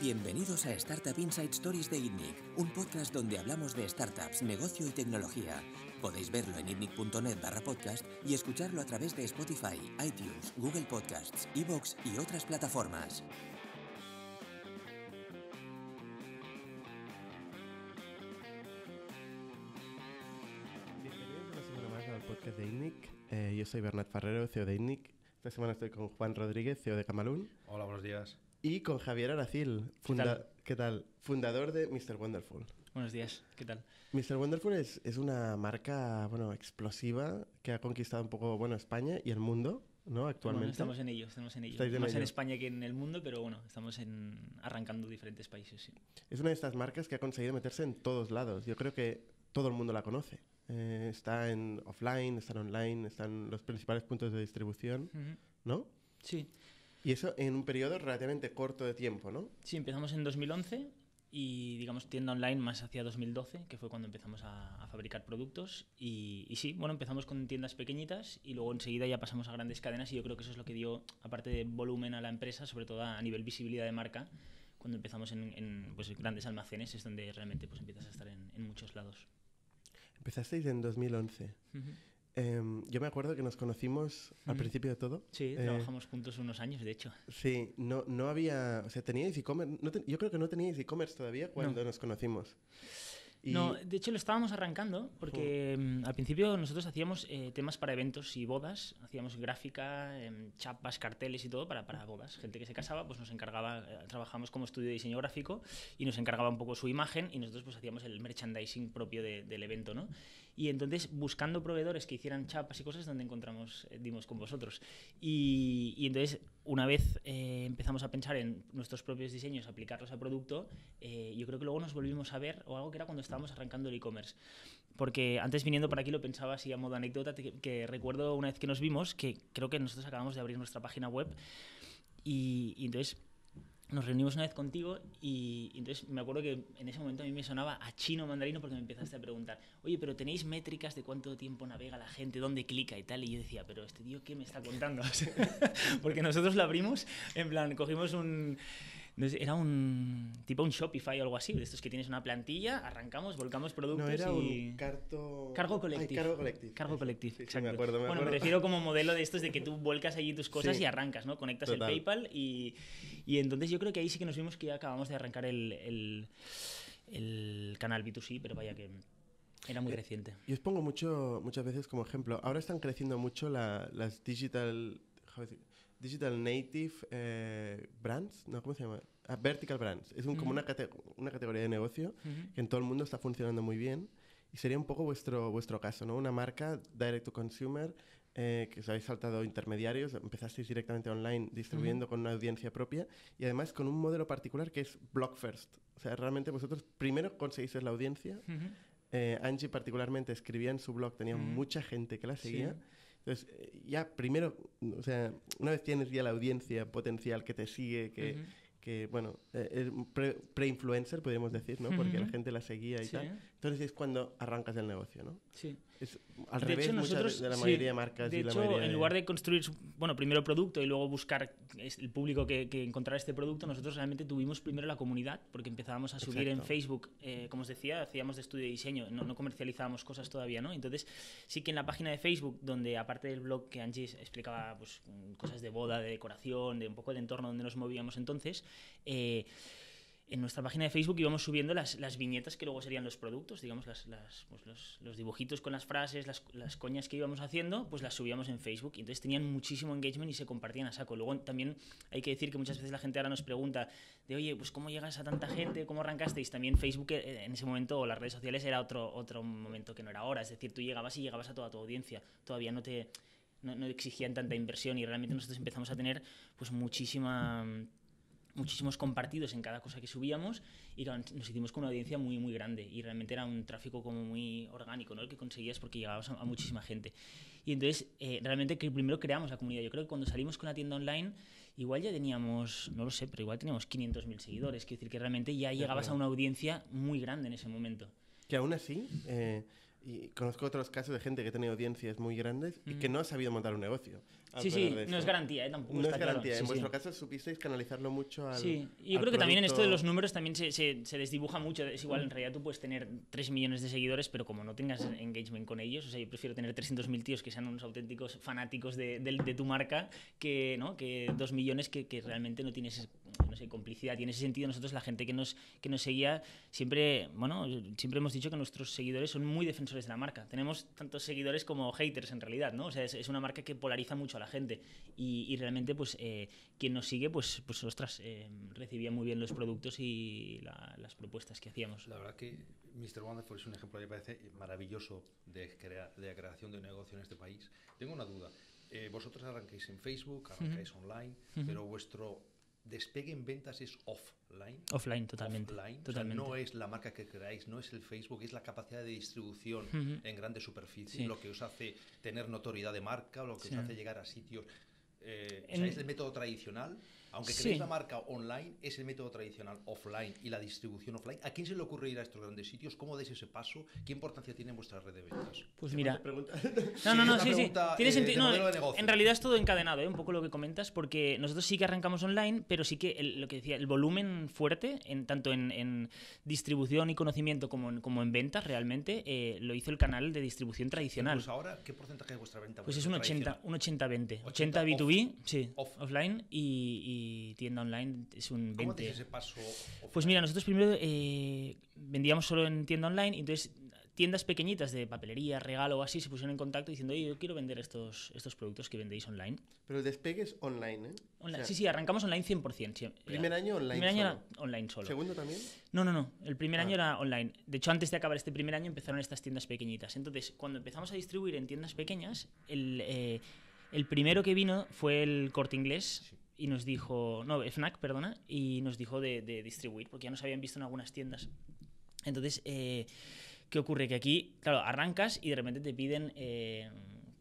Bienvenidos a Startup Inside Stories de ITNIC, un podcast donde hablamos de startups, negocio y tecnología. Podéis verlo en itnic.net barra podcast y escucharlo a través de Spotify, iTunes, Google Podcasts, Evox y otras plataformas. Soy Bernat Ferrero, CEO de INNIC. Esta semana estoy con Juan Rodríguez, CEO de Camalún. Hola, buenos días. Y con Javier Aracil, funda- ¿qué tal? Fundador de Mr. Wonderful. Buenos días, ¿qué tal? Mr. Wonderful es, es una marca bueno, explosiva que ha conquistado un poco bueno, España y el mundo ¿no? actualmente. Bueno, estamos en ello, estamos en ello. Estáis en Más en ello. España que en el mundo, pero bueno, estamos en, arrancando diferentes países, sí. Es una de estas marcas que ha conseguido meterse en todos lados. Yo creo que todo el mundo la conoce. Eh, está en offline, está en online, están los principales puntos de distribución, ¿no? Sí, Y eso en un periodo relativamente corto de tiempo, ¿no? sí, empezamos en 2011 y digamos tienda online más hacia 2012, que fue cuando empezamos a, a fabricar productos. Y, y sí, bueno, empezamos con tiendas pequeñitas y luego enseguida ya pasamos a grandes cadenas y yo creo que eso es lo que dio, aparte de volumen a la empresa, sobre todo a nivel visibilidad de marca. Cuando empezamos en, en, pues, grandes almacenes es donde realmente pues, empiezas a estar en, en muchos lados. Empezasteis en 2011. Em, yo me acuerdo que nos conocimos al principio de todo. Sí, Eh, trabajamos juntos unos años, de hecho. Sí, no, no había... O sea, teníais e-commerce... no te- yo creo que no teníais e-commerce todavía cuando nos conocimos. No, de hecho lo estábamos arrancando porque mm, al principio nosotros hacíamos eh, temas para eventos y bodas, hacíamos gráfica, em, chapas, carteles y todo para, para bodas. Gente que se casaba, pues nos encargaba, eh, trabajamos como estudio de diseño gráfico y nos encargaba un poco su imagen y nosotros pues hacíamos el merchandising propio de- del evento, ¿no? Y entonces buscando proveedores que hicieran chapas y cosas donde encontramos, eh, dimos con vosotros. Y, y entonces una vez eh, empezamos a pensar en nuestros propios diseños, aplicarlos al producto, eh, yo creo que luego nos volvimos a ver, o algo que era cuando estábamos arrancando el e-commerce. Porque antes viniendo por aquí lo pensaba así a modo anécdota, que, que recuerdo una vez que nos vimos, que creo que nosotros acabamos de abrir nuestra página web y, y entonces nos reunimos una vez contigo y, entonces me acuerdo que en ese momento a mí me sonaba a chino mandarino porque me empezaste a preguntar, oye, pero tenéis métricas de cuánto tiempo navega la gente, dónde clica y tal, y yo decía, pero este tío, ¿qué me está contando? Porque nosotros lo abrimos, en plan, cogimos un, era un tipo un Shopify o algo así, de estos que tienes una plantilla, arrancamos, volcamos productos No, era y... un carto... Cargo colectivo. cargo colectivo. Cargo colectivo, Sí, sí, exacto. me acuerdo, me bueno, acuerdo. me refiero como modelo de estos de que tú vuelcas allí tus cosas Sí. y arrancas, ¿no? Conectas Total. el PayPal y, y entonces yo creo que ahí sí que nos vimos que ya acabamos de arrancar el, el, el canal B2C, pero vaya que era Eh, muy reciente. Yo os pongo mucho, muchas veces como ejemplo. Ahora están creciendo mucho la- las digital, how is it? Digital native eh, brands, ¿no? ¿Cómo se llama? Ah, vertical brands. Es un- como una, cate- una categoría de negocio que en todo el mundo está funcionando muy bien. Y sería un poco vuestro, vuestro caso, ¿no? Una marca direct to consumer eh, que os habéis saltado intermediarios, empezasteis directamente online distribuyendo con una audiencia propia y además con un modelo particular que es blog first. O sea, realmente vosotros primero conseguís la audiencia. Eh, Angie particularmente escribía en su blog, tenía mucha gente que la seguía. Entonces, eh, ya primero, o sea, una vez tienes ya la audiencia potencial que te sigue, que, que bueno, eh, pre-influencer, podríamos decir, ¿no? Porque la gente la seguía y Sí. tal. Entonces es cuando arrancas el negocio, ¿no? Sí. Es al De revés hecho, nosotros, de la sí, mayoría de marcas de y la hecho, mayoría en lugar de construir, bueno, primero el producto y luego buscar el público que, que este producto, nosotros realmente tuvimos primero la comunidad, porque empezábamos a subir en Exacto. Facebook, eh, como os decía, hacíamos de estudio de diseño, no, no comercializábamos cosas todavía, ¿no? Entonces, sí que en la página de Facebook, donde aparte del blog que Angie explicaba pues, cosas de boda, de decoración, de un poco del entorno donde nos movíamos entonces, eh, en nuestra página de Facebook íbamos subiendo las, las viñetas que luego serían los productos, digamos, las, las- pues los, los dibujitos con las frases, las, coñas que íbamos haciendo, pues las subíamos en Facebook. Y entonces tenían muchísimo engagement y se compartían a saco. Luego también hay que decir que muchas veces la gente ahora nos pregunta de, oye, pues ¿cómo llegas a tanta gente? ¿Cómo arrancasteis? También Facebook eh, en ese momento, o las redes sociales, era otro, otro momento que no era ahora. Es decir, tú llegabas y llegabas a toda tu audiencia. Todavía no te... No, no exigían tanta inversión y realmente nosotros empezamos a tener pues muchísima muchísimos compartidos en cada cosa que subíamos y nos hicimos con una audiencia muy muy grande y realmente era un tráfico como muy orgánico ¿no? el que conseguías porque llegabas a, a muchísima gente. Y entonces eh, realmente que primero creamos la comunidad. Yo creo que cuando salimos con la tienda online igual ya teníamos no lo sé pero igual teníamos 500.000 seguidores. Quiero decir que realmente ya llegabas a una audiencia muy grande en ese momento. Que aún así, eh, y conozco otros casos de gente que tiene audiencias muy grandes y que no ha sabido montar un negocio. Sí, sí, no es garantía, ¿eh? tampoco No está es garantía. claro. en Sí, vuestro sí. caso supisteis canalizarlo mucho al. Sí, y yo al creo que también en esto de los producto- números también se, se, se desdibuja mucho. Es igual, en realidad tú puedes tener 3 millones de seguidores, pero como no tengas engagement con ellos, o sea, yo prefiero tener 300.000 tíos que sean unos auténticos fanáticos de, del- de tu marca que, ¿no? que 2 millones que, que realmente no tienes no sé, complicidad. Y en ese sentido nosotros, la gente que nos, que nos seguía, siempre, bueno, siempre hemos dicho que nuestros seguidores son muy defensores de la marca. Tenemos tantos seguidores como haters en realidad, ¿no? O sea, es, es una marca que polariza mucho a la gente y, y realmente, pues, eh, quien nos sigue, pues, pues ostras, eh, recibía muy bien los productos y la- las propuestas que hacíamos. La verdad que Mr. Wonderful es un ejemplo, me parece maravilloso de, crea- de creación de un negocio en este país. Tengo una duda. Eh, vosotros arrancáis en Facebook, arrancáis online, pero vuestro despegue en ventas es offline. Offline, totalmente. Offline. O sea, totalmente. no es la marca que creáis, no es el Facebook, es la capacidad de distribución en grandes superficies, Sí. lo que os hace tener notoriedad de marca, lo que Sí. os hace llegar a sitios. Eh, o En- sea, es el método tradicional. Aunque Sí. creéis la marca online, es el método tradicional offline y la distribución offline. ¿A quién se le ocurre ir a estos grandes sitios? ¿Cómo dais ese paso? ¿Qué importancia tiene en vuestra red de ventas? Pues mira, Pregunta. No, no, Sí, no, sí, sí. Tiene eh, sentido. de no, en realidad es todo encadenado, ¿eh? un poco lo que comentas, porque nosotros sí que arrancamos online, pero sí que el- lo que decía, el volumen fuerte, en, tanto en, en distribución y conocimiento como en, como en ventas, realmente eh, lo hizo el canal de distribución tradicional. Pues ahora, ¿qué porcentaje de vuestra venta? Pues es ser un 80, tradicional? un 80-20. 80 80 B2B, sí, off. offline, y, y tienda online es un 20. ¿Cómo hacéis ese paso? Pues mira, nosotros primero eh, vendíamos solo en tienda online, y entonces tiendas pequeñitas de papelería, regalo o así se pusieron en contacto diciendo, oye, yo quiero vender estos, estos productos que vendéis online. Pero el despegue es online, ¿eh? Online. O sea, sí, sí, arrancamos online 100%. sí. Primer año online. Primer año solo. era online solo. Segundo también. No, no, no. El primer Ah. año era online. De hecho, antes de acabar este primer año empezaron estas tiendas pequeñitas. Entonces, cuando empezamos a distribuir en tiendas pequeñas, el, eh, el primero que vino fue el corte inglés y nos dijo, no, FNAC, perdona, y nos dijo de, distribuir, porque ya nos habían visto en algunas tiendas. Entonces, eh, ¿qué ocurre? Que aquí, claro, arrancas y de repente te piden eh,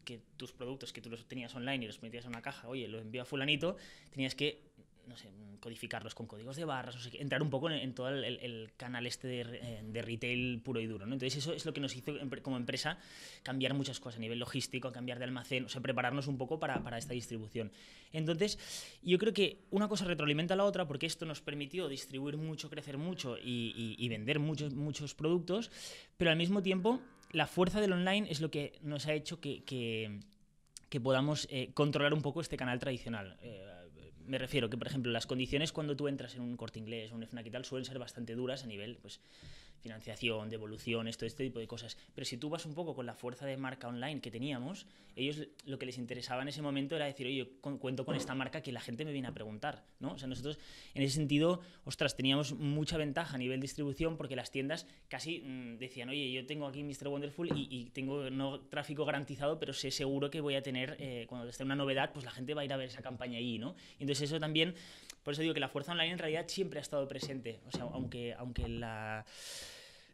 que tus productos que tú los tenías online y los metías en una caja, oye, lo envío a fulanito, tenías que, no sé, codificarlos con códigos de barras, no sé qué, entrar un poco en, todo el, canal este eh, de retail puro y duro, ¿no? Entonces eso es lo que nos hizo como empresa cambiar muchas cosas a nivel logístico, cambiar de almacén, o sea, prepararnos un poco para, esta distribución. Entonces, yo creo que una cosa retroalimenta a la otra porque esto nos permitió distribuir mucho, crecer mucho y, vender muchos, productos, pero al mismo tiempo la fuerza del online es lo que nos ha hecho que podamos eh, controlar un poco este canal tradicional. Eh, me refiero que, por ejemplo, las condiciones cuando tú entras en un corte inglés un FNAC y tal suelen ser bastante duras a nivel pues, financiación, devoluciones, todo este tipo de cosas. Pero si tú vas un poco con la fuerza de marca online que teníamos, ellos lo que les interesaba en ese momento era decir, oye, yo cu- cuento con esta marca que la gente me viene a preguntar. ¿no? O sea, nosotros en ese sentido, ostras, teníamos mucha ventaja a nivel distribución porque las tiendas casi mm, decían, oye, yo tengo aquí Mr. Wonderful y, tengo no tráfico garantizado, pero sé seguro que voy a tener, eh, cuando esté una novedad, pues la gente va a ir a ver esa campaña allí, ¿no? Entonces eso también, por eso digo que la fuerza online en realidad siempre ha estado presente. O sea, aunque, aunque la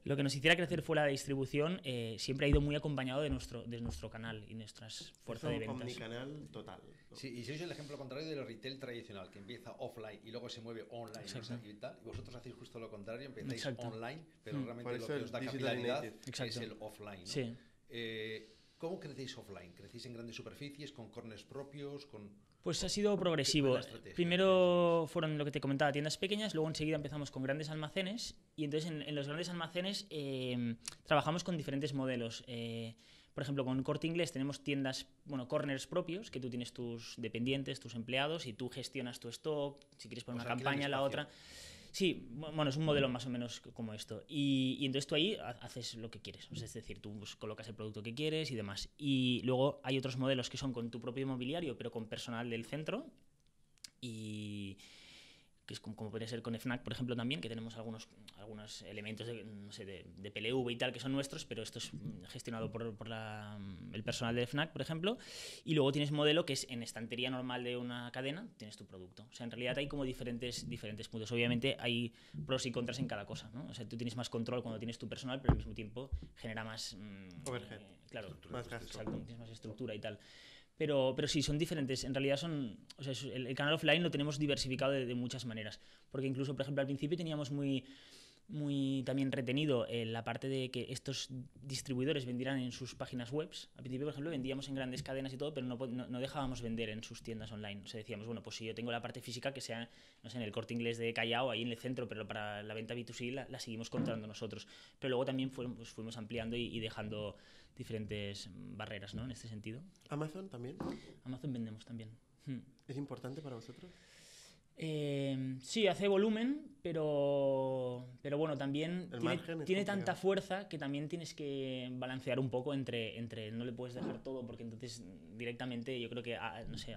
lo que nos hiciera crecer fuera de distribución eh, siempre ha ido muy acompañado de nuestro, de nuestro canal y nuestras fuerzas de ventas. omnicanal total. ¿no? Sí, y sois el ejemplo contrario del retail tradicional, que empieza offline y luego se mueve online Exacto. y tal. Y vosotros hacéis justo lo contrario, empezáis Exacto. online, pero Mm. realmente lo que os da capilaridad es el offline. ¿no? Sí. Eh, ¿Cómo crecéis offline? ¿Crecéis en grandes superficies, con corners propios, con...? Pues ha sido progresivo. Primero fueron lo que te comentaba, tiendas pequeñas, luego enseguida empezamos con grandes almacenes y entonces en, en los grandes almacenes eh, trabajamos con diferentes modelos. Eh, por ejemplo, con Corte Inglés tenemos tiendas, bueno, corners propios, que tú tienes tus dependientes, tus empleados y tú gestionas tu stock, si quieres poner una campaña, la otra. Sí, bu- bueno, es un modelo más o menos como esto. Y, y entonces tú ahí ha- haces lo que quieres. Es decir, tú colocas el producto que quieres y demás. Y luego hay otros modelos que son con tu propio mobiliario, pero con personal del centro. Y que es como, como podría ser con FNAC, por ejemplo, también, que tenemos algunos, algunos elementos de, no sé, de, de PLV y tal que son nuestros, pero esto es mm, gestionado por, por la, mm, el personal de FNAC, por ejemplo. Y luego tienes modelo que es en estantería normal de una cadena, tienes tu producto. O sea, en realidad hay como diferentes, diferentes puntos. Obviamente hay pros y contras en cada cosa, ¿no? O sea, tú tienes más control cuando tienes tu personal, pero al mismo tiempo genera más... mm, Overhead. eh, claro, Más gasto. Exacto, tienes más estructura y tal. Pero, pero sí, son diferentes. En realidad son. O sea, el, el canal offline lo tenemos diversificado de, de muchas maneras. Porque incluso, por ejemplo, al principio teníamos muy muy también retenido en la parte de que estos distribuidores vendieran en sus páginas web. Al principio, por ejemplo, vendíamos en grandes cadenas y todo, pero no, no, no, dejábamos vender en sus tiendas online. O sea, decíamos, bueno, pues si yo tengo la parte física que sea, no sé, en el corte inglés de Callao, ahí en el centro, pero para la venta B2C la, la seguimos comprando nosotros. Pero luego también fuimos, pues, fuimos ampliando y, y, dejando diferentes barreras, ¿no? En este sentido. ¿Amazon también? Amazon vendemos también. Hmm. ¿Es importante para vosotros? Eh, sí, hace volumen, pero, pero bueno, también El tiene, tiene tanta fuerza que también tienes que balancear un poco entre, entre no le puedes dejar todo, porque entonces directamente yo creo que, ah, no sé,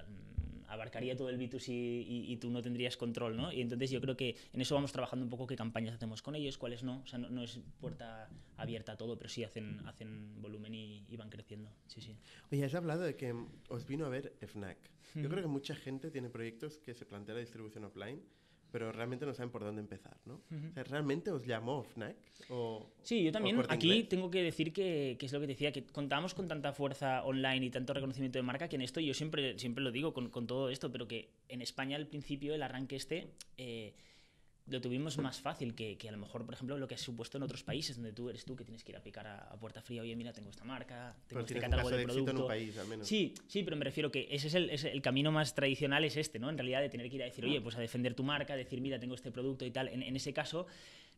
abarcaría todo el B2C y, y tú no tendrías control, ¿no? Y entonces yo creo que en eso vamos trabajando un poco qué campañas hacemos con ellos, cuáles no. O sea, no, no es puerta abierta a todo, pero sí hacen, hacen volumen y, y van creciendo. Sí, sí. Oye, has hablado de que os vino a ver FNAC. Yo Ujú. creo que mucha gente tiene proyectos que se plantea la distribución offline, pero realmente no saben por dónde empezar, ¿no? O sea, ¿Realmente os llamó FNAC? O, Sí, yo también aquí Inglés? tengo que decir que, que es lo que decía, que contamos con tanta fuerza online y tanto reconocimiento de marca que en esto yo siempre, siempre lo digo con, con todo esto, pero que en España al principio el arranque este eh, lo tuvimos más fácil que, que a lo mejor, por ejemplo, lo que has supuesto en otros países donde tú eres tú que tienes que ir a picar a, a puerta fría, oye, mira, tengo esta marca, tengo Pero este catálogo de de éxito en producto. un país, al menos. Sí, sí, pero me refiero que ese es el, ese- el camino más tradicional, es este, ¿no? En realidad, de tener que ir a decir, oye, pues a defender tu marca, decir, mira, tengo este producto y tal. En, en ese caso,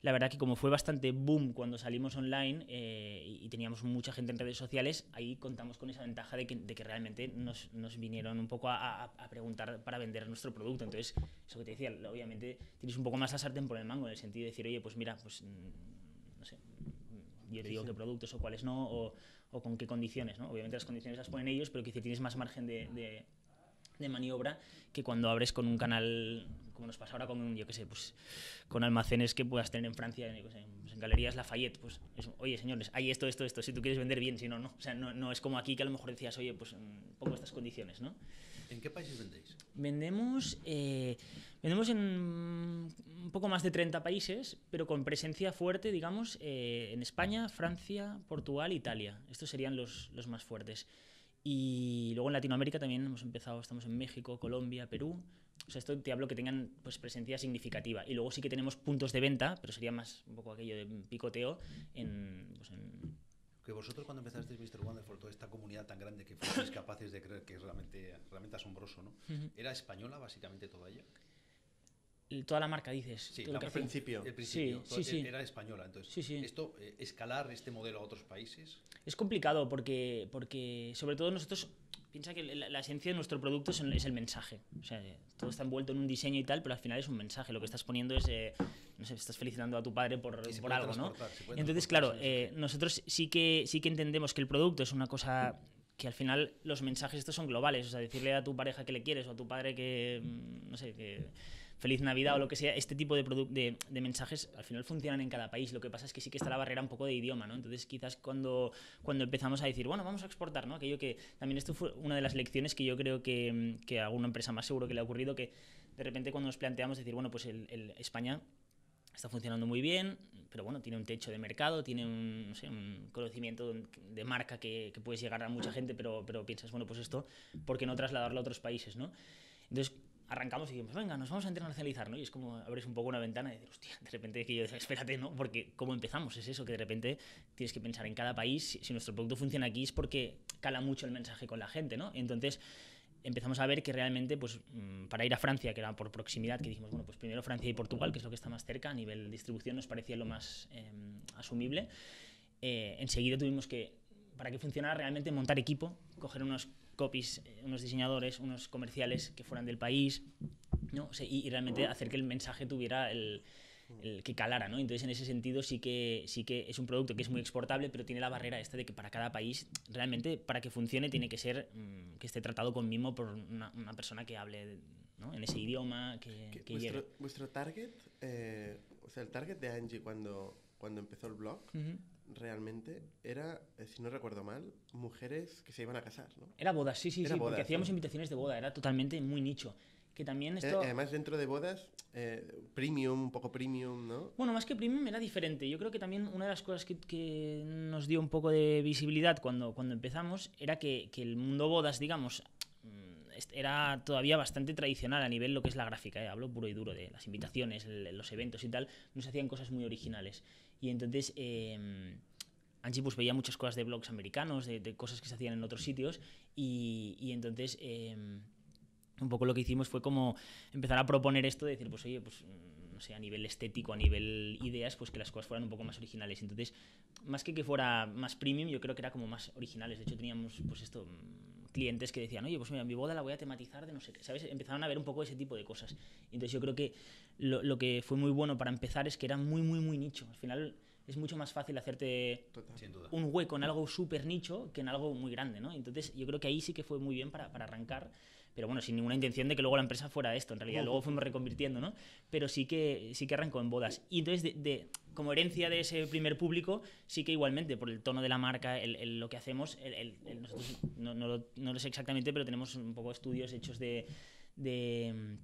la verdad que como fue bastante boom cuando salimos online eh, y, teníamos mucha gente en redes sociales, ahí contamos con esa ventaja de que, de que realmente nos, nos vinieron un poco a, a- a preguntar para vender nuestro producto. Entonces, eso que te decía, obviamente tienes un poco más la sartén por el mango, en el sentido de decir, oye, pues mira, pues mm, no sé, mm, yo te digo qué productos o cuáles no, o, o con qué condiciones, ¿no? Obviamente las condiciones las ponen ellos, pero que tienes más margen de, de- de maniobra que cuando abres con un canal, como nos pasa ahora con, yo qué sé, pues con almacenes que puedas tener en Francia, yo qué sé, pues en Galerías Lafayette, pues es, oye señores, hay esto, esto, esto, si tú quieres vender bien, si no, no. O sea, no, no es como aquí que a lo mejor decías, oye, pues mm, pongo estas condiciones, ¿no? ¿En qué países vendéis? Vendemos, eh, vendemos en un poco más de 30 países, pero con presencia fuerte, digamos, eh, en España, Francia, Portugal, Italia. Estos serían los, los más fuertes. Y luego en Latinoamérica también hemos empezado, estamos en México, Colombia, Perú. O sea, esto te hablo que tengan pues, presencia significativa. Y luego sí que tenemos puntos de venta, pero sería más un poco aquello de picoteo en, pues, en Que vosotros cuando empezasteis Mr. Wonderful, toda esta comunidad tan grande que fuisteis capaces de creer que es realmente, realmente asombroso, ¿no? ¿Era española básicamente toda ella? Toda la marca, dices. Sí, la lo que Al principio. El principio sí, sí. era española. Entonces, esto, eh, escalar este modelo a otros países, Es complicado porque, porque sobre todo nosotros, piensa que la, la esencia de nuestro producto es el, es el mensaje. O sea, todo está envuelto en un diseño y tal, pero al final es un mensaje. Lo que estás poniendo es, eh, no sé, estás felicitando a tu padre por, por algo, ¿no? Entonces, claro, eh, nosotros sí que, sí que entendemos que el producto es una cosa que al final los mensajes estos son globales. O sea, decirle a tu pareja que le quieres o a tu padre que, mm, no sé, que feliz Navidad o lo que sea, este tipo de, de, de mensajes al final funcionan en cada país. Lo que pasa es que sí que está la barrera un poco de idioma, ¿no? Entonces quizás cuando, cuando empezamos a decir, bueno, vamos a exportar, ¿no? Aquello que también esto fue una de las lecciones que yo creo que, que a alguna empresa más seguro que le ha ocurrido, que de repente cuando nos planteamos decir, bueno, pues el, el España está funcionando muy bien, pero bueno, tiene un techo de mercado, tiene un, no sé, un conocimiento de marca que, que puedes llegar a mucha gente, pero, pero piensas, bueno, pues esto, ¿por qué no trasladarlo a otros países, no? Entonces arrancamos y dijimos, venga, nos vamos a internacionalizar, ¿no? Y es como abres un poco una ventana y dices, hostia, de repente que yo, espérate, ¿no? Porque ¿cómo empezamos? Es eso, que de repente tienes que pensar en cada país, si, si nuestro producto funciona aquí es porque cala mucho el mensaje con la gente, ¿no? Entonces empezamos a ver que realmente, pues, mm, para ir a Francia, que era por proximidad, que dijimos, bueno, pues primero Francia y Portugal, que es lo que está más cerca, a nivel de distribución nos parecía lo más eh, asumible. Eh, enseguida tuvimos que, para que funcionara realmente, montar equipo, coger unos copies, unos diseñadores, unos comerciales que fueran del país, ¿no? O sea, y, y realmente hacer que el mensaje tuviera el, el que calara, ¿no? Entonces, en ese sentido, sí que, sí que es un producto que es muy exportable, pero tiene la barrera esta de que para cada país, realmente, para que funcione, tiene que ser mm, que esté tratado con mimo por una, una persona que hable ¿no? en ese idioma, que, Que que vuestro, llegue. vuestro target, eh, o sea, el target de Angie cuando, cuando empezó el blog, Ujú. Realmente era, eh, si no recuerdo mal, mujeres que se iban a casar, ¿no? Era bodas, sí, sí, Era sí, bodas, porque hacíamos ¿no? invitaciones de boda, era totalmente muy nicho. Que también Eh, esto... además, dentro de bodas, eh, premium, un poco premium, ¿no? Bueno, más que premium era diferente. Yo creo que también una de las cosas que, que nos dio un poco de visibilidad cuando, cuando empezamos era que, que el mundo bodas, digamos, mm, era todavía bastante tradicional a nivel lo que es la gráfica, ¿eh? hablo puro y duro de las invitaciones, el- los eventos y tal, no se hacían cosas muy originales. Y entonces eh, Angie pues veía muchas cosas de blogs americanos, de, de cosas que se hacían en otros sitios y, y entonces eh, un poco lo que hicimos fue como empezar a proponer esto, de decir, pues oye, pues no sé, a nivel estético, a nivel ideas, pues que las cosas fueran un poco más originales. Entonces, más que que fuera más premium, yo creo que era como más originales. De hecho, teníamos pues esto clientes que decían, oye, pues mira, mi boda la voy a tematizar de no sé qué, ¿sabes? Empezaron a ver un poco ese tipo de cosas. Entonces yo creo que lo, lo que fue muy bueno para empezar es que era muy, muy, muy nicho. Al final es mucho más fácil hacerte un hueco en algo súper nicho que en algo muy grande, ¿no? Entonces yo creo que ahí sí que fue muy bien para, para arrancar, pero bueno, sin ninguna intención de que luego la empresa fuera esto, en realidad luego fuimos reconvirtiendo, ¿no? Pero sí que, sí que arrancó en bodas. Y entonces, de, de- como herencia de ese primer público, sí que igualmente, por el tono de la marca, el, el- lo que hacemos, el- nosotros no, no lo, no lo sé exactamente, pero tenemos un poco estudios hechos de... de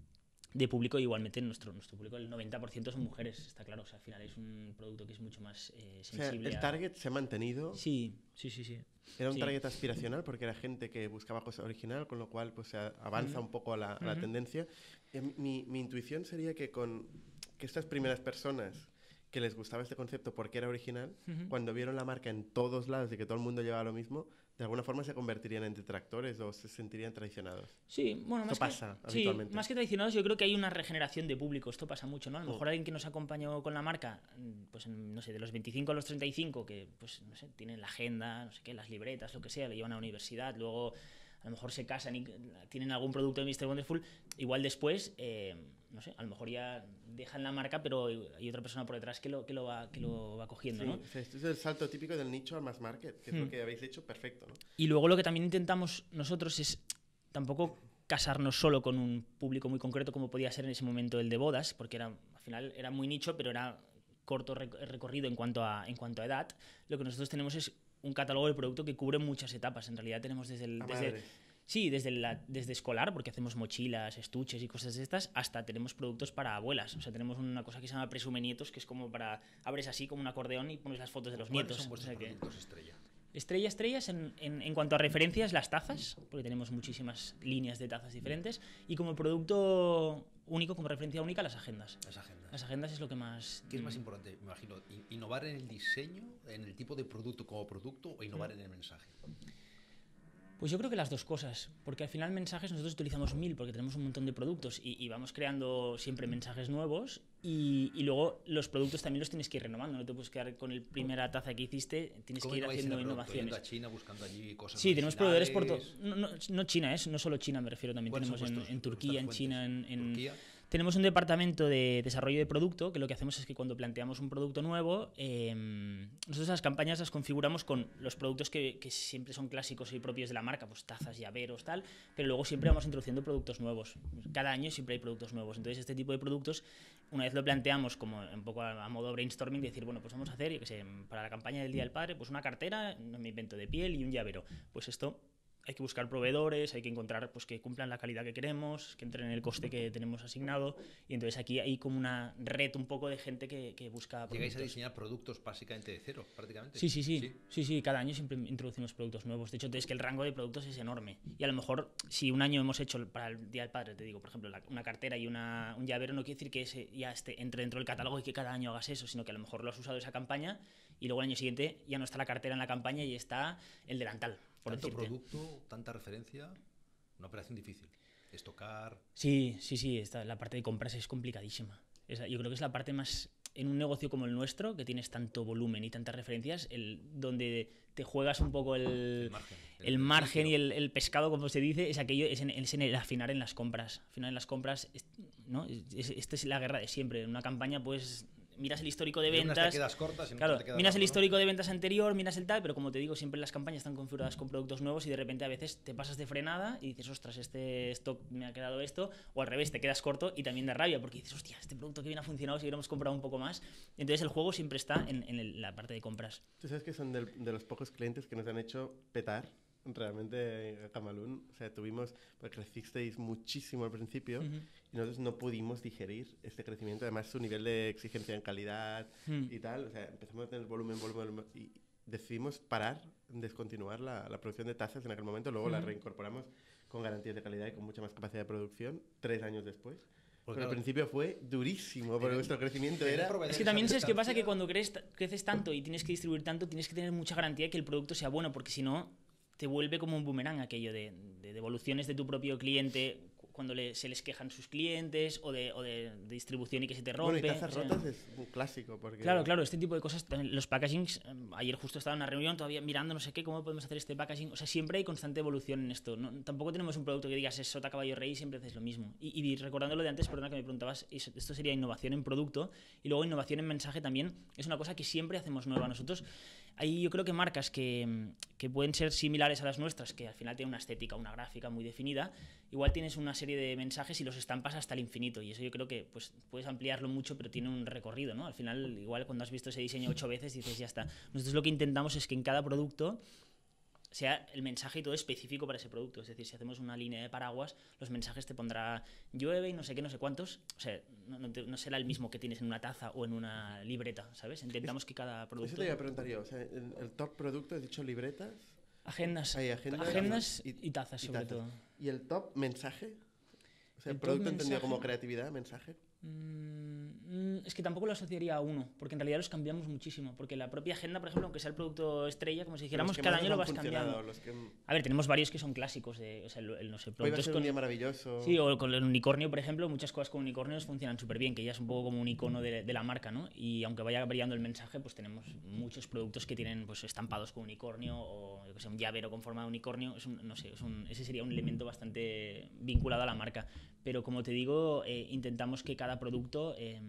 de público, igualmente nuestro, nuestro público, el 90% son mujeres, está claro. O sea, al final es un producto que es mucho más eh, O sea, sensible. el a- target se ha mantenido. Sí, sí, sí, sí. Era un sí. target aspiracional porque era gente que buscaba cosa original, con lo cual pues se a- avanza un poco a la, a la tendencia. Eh, mi, mi intuición sería que con que estas primeras personas que les gustaba este concepto porque era original, cuando vieron la marca en todos lados y que todo el mundo llevaba lo mismo, de alguna forma se convertirían en detractores o se sentirían traicionados. Sí, bueno, Esto más pasa que, sí, habitualmente. más que tradicionados, yo creo que hay una regeneración de público. Esto pasa mucho, ¿no? A lo Mm. mejor alguien que nos acompañó con la marca, pues no sé, de los 25 a los 35, que pues no sé, tienen la agenda, no sé qué, las libretas, lo que sea, le llevan a la universidad, luego a lo mejor se casan y tienen algún producto de Mr. Wonderful, igual después, eh, no sé, a lo mejor ya dejan la marca, pero hay otra persona por detrás que lo, que lo, va, que lo va cogiendo, Sí, ¿no? este es el salto típico del nicho al mass market, que es lo Hmm. que habéis hecho perfecto, ¿no? Y luego lo que también intentamos nosotros es tampoco casarnos solo con un público muy concreto como podía ser en ese momento el de bodas, porque era, al final era muy nicho, pero era corto rec- recorrido en cuanto, a, en cuanto a edad. Lo que nosotros tenemos es un catálogo de producto que cubre muchas etapas. En realidad tenemos desde el... A desde-. Sí, desde, la, desde escolar, porque hacemos mochilas, estuches y cosas de estas, hasta tenemos productos para abuelas. O sea, tenemos una cosa que se llama presume nietos, que es como para... Abres así como un acordeón y pones las fotos de los ¿Cuáles nietos. son O sea que- estrella? Estrella, estrellas en, en, en cuanto a referencias, las tazas, porque tenemos muchísimas líneas de tazas diferentes. Y como producto único, como referencia única, las agendas. Las agendas. Las agendas es lo que más. ¿Qué es más mm, importante? Me imagino, in- innovar en el diseño, en el tipo de producto como producto o innovar en el mensaje. Pues yo creo que las dos cosas, porque al final mensajes nosotros utilizamos mil porque tenemos un montón de productos y, y vamos creando siempre mensajes nuevos y, y luego los productos también los tienes que ir renovando, no te puedes quedar con el primera taza que hiciste, tienes ¿Cómo que ir haciendo innovaciones. a China buscando allí cosas Sí, tenemos proveedores por todo. No, no, no China, es no solo China, me refiero también. ¿Cuáles son Tenemos en, Turquía, en China, en, fuentes? en- Turquía. Tenemos un departamento de desarrollo de producto que lo que hacemos es que cuando planteamos un producto nuevo, eh, nosotros las campañas las configuramos con los productos que, siempre son clásicos y propios de la marca, pues tazas, llaveros, tal, pero luego siempre vamos introduciendo productos nuevos. Cada año siempre hay productos nuevos. Entonces, este tipo de productos, una vez lo planteamos como un poco a, modo brainstorming, decir, bueno, pues vamos a hacer, para la campaña del Día del Padre, pues una cartera, me invento de piel y un llavero. Pues esto hay que buscar proveedores, hay que encontrar pues, que cumplan la calidad que queremos, que entren en el coste que tenemos asignado. Y entonces aquí hay como una red un poco de gente que, que busca Llegáis a productos. diseñar productos básicamente de cero, prácticamente. Sí, sí, sí, sí, sí, cada año siempre introducimos productos nuevos. De hecho, es que el rango de productos es enorme. Y a lo mejor, si un año hemos hecho para el Día del Padre, te digo, por ejemplo, la- una cartera y una, un llavero, no quiere decir que ese ya esté, entre dentro del catálogo y que cada año hagas eso, sino que a lo mejor lo has usado esa campaña y luego el año siguiente ya no está la cartera en la campaña y está el delantal, por Tanto decirte. producto, tanta referencia, una operación difícil. Estocar. Sí, sí, sí, esta, la parte de compras es complicadísima. Esa- yo creo que es la parte más, en un negocio como el nuestro, que tienes tanto volumen y tantas referencias, el, donde te juegas un poco el, El margen. el margen y el, el pescado, como se dice, es aquello, es en, es en el afinar en las compras. Afinar en las compras, es- ¿no? Es- esta es la guerra de siempre. En una campaña, pues, miras el histórico de ventas. te quedas cortas y Claro, te quedas miras el largo, ¿no? histórico de ventas anterior, miras el tal, pero como te digo, siempre las campañas están configuradas con productos nuevos y de repente a veces te pasas de frenada y dices, ostras, este stock me ha quedado esto, o al revés, te quedas corto y también da rabia porque dices, hostia, este producto que bien ha funcionado si hubiéramos comprado un poco más. Entonces el juego siempre está en, en el- la parte de compras. Tú sabes que son del- de los pocos clientes que nos han hecho petar realmente a Camalún. O sea, tuvimos, pues crecisteis muchísimo al principio Ujú. y nosotros no pudimos digerir este crecimiento. Además, su nivel de exigencia en calidad Mm. y tal. O sea, empezamos a tener volumen, volumen, volumen. Y, decidimos parar, descontinuar la, la producción de tazas en aquel momento, luego la Ujú. reincorporamos con garantías de calidad y con mucha más capacidad de producción tres años después. Porque, Pero al principio fue durísimo, porque nuestro crecimiento era... Es que también sabes qué pasa, que cuando crees, creces tanto y tienes que distribuir tanto, tienes que tener mucha garantía de que el producto sea bueno, porque si no, te vuelve como un boomerang aquello de, de devoluciones de tu propio cliente cu- cuando le- se les quejan sus clientes o de, o de- distribución y que se te rompe. Bueno, y tazas o sea, rotas es un clásico, porque... Claro, claro, este tipo de cosas, los packagings, eh, ayer justo estaba en una reunión todavía mirando no sé qué, cómo podemos hacer este packaging, o sea, siempre hay constante evolución en esto, no- tampoco tenemos un producto que digas es sota, caballo, rey y siempre haces lo mismo. Y, y recordando lo de antes, perdona que me preguntabas, esto sería innovación en producto y luego innovación en mensaje también, es una cosa que siempre hacemos nueva. Nosotros, hay yo creo que marcas que, mm, que pueden ser similares a las nuestras, que al final tienen una estética, una gráfica muy definida, igual tienes una serie de mensajes y los estampas hasta el infinito y eso yo creo que pues puedes ampliarlo mucho pero tiene un recorrido no al final igual cuando has visto ese diseño ocho veces dices ya está nosotros lo que intentamos es que en cada producto sea el mensaje y todo específico para ese producto. Es decir si hacemos una línea de paraguas los mensajes te pondrá llueve y no sé qué no sé cuántos. O sea no, no te- no será el mismo que tienes en una taza o en una libreta sabes intentamos que cada Eso producto te iba a preguntar yo, o sea, el, el top producto, has dicho libretas, agendas. Hay agendas, agendas y- y, tazas y sobre tazas. todo. Y el top mensaje. O sea, El el, producto entendido como creatividad, mensaje. Mm, mm, es que tampoco lo asociaría a uno, porque en realidad los cambiamos muchísimo. Porque la propia agenda, por ejemplo, aunque sea el producto estrella, como si dijéramos, cada año lo vas cambiando. Que, A ver, tenemos varios que son clásicos de, o sea, el, el- no sé, va a un día maravilloso. Sí, o con el unicornio, por ejemplo, muchas cosas con unicornios funcionan súper bien, que ya es un poco como un icono de, de la marca, ¿no? Y aunque vaya variando el mensaje, pues tenemos muchos productos que tienen pues, estampados con unicornio o yo que sé, un llavero con forma de unicornio. Es un- no sé, es un- ese sería un elemento bastante vinculado a la marca. Pero como te digo, eh, intentamos que cada producto eh,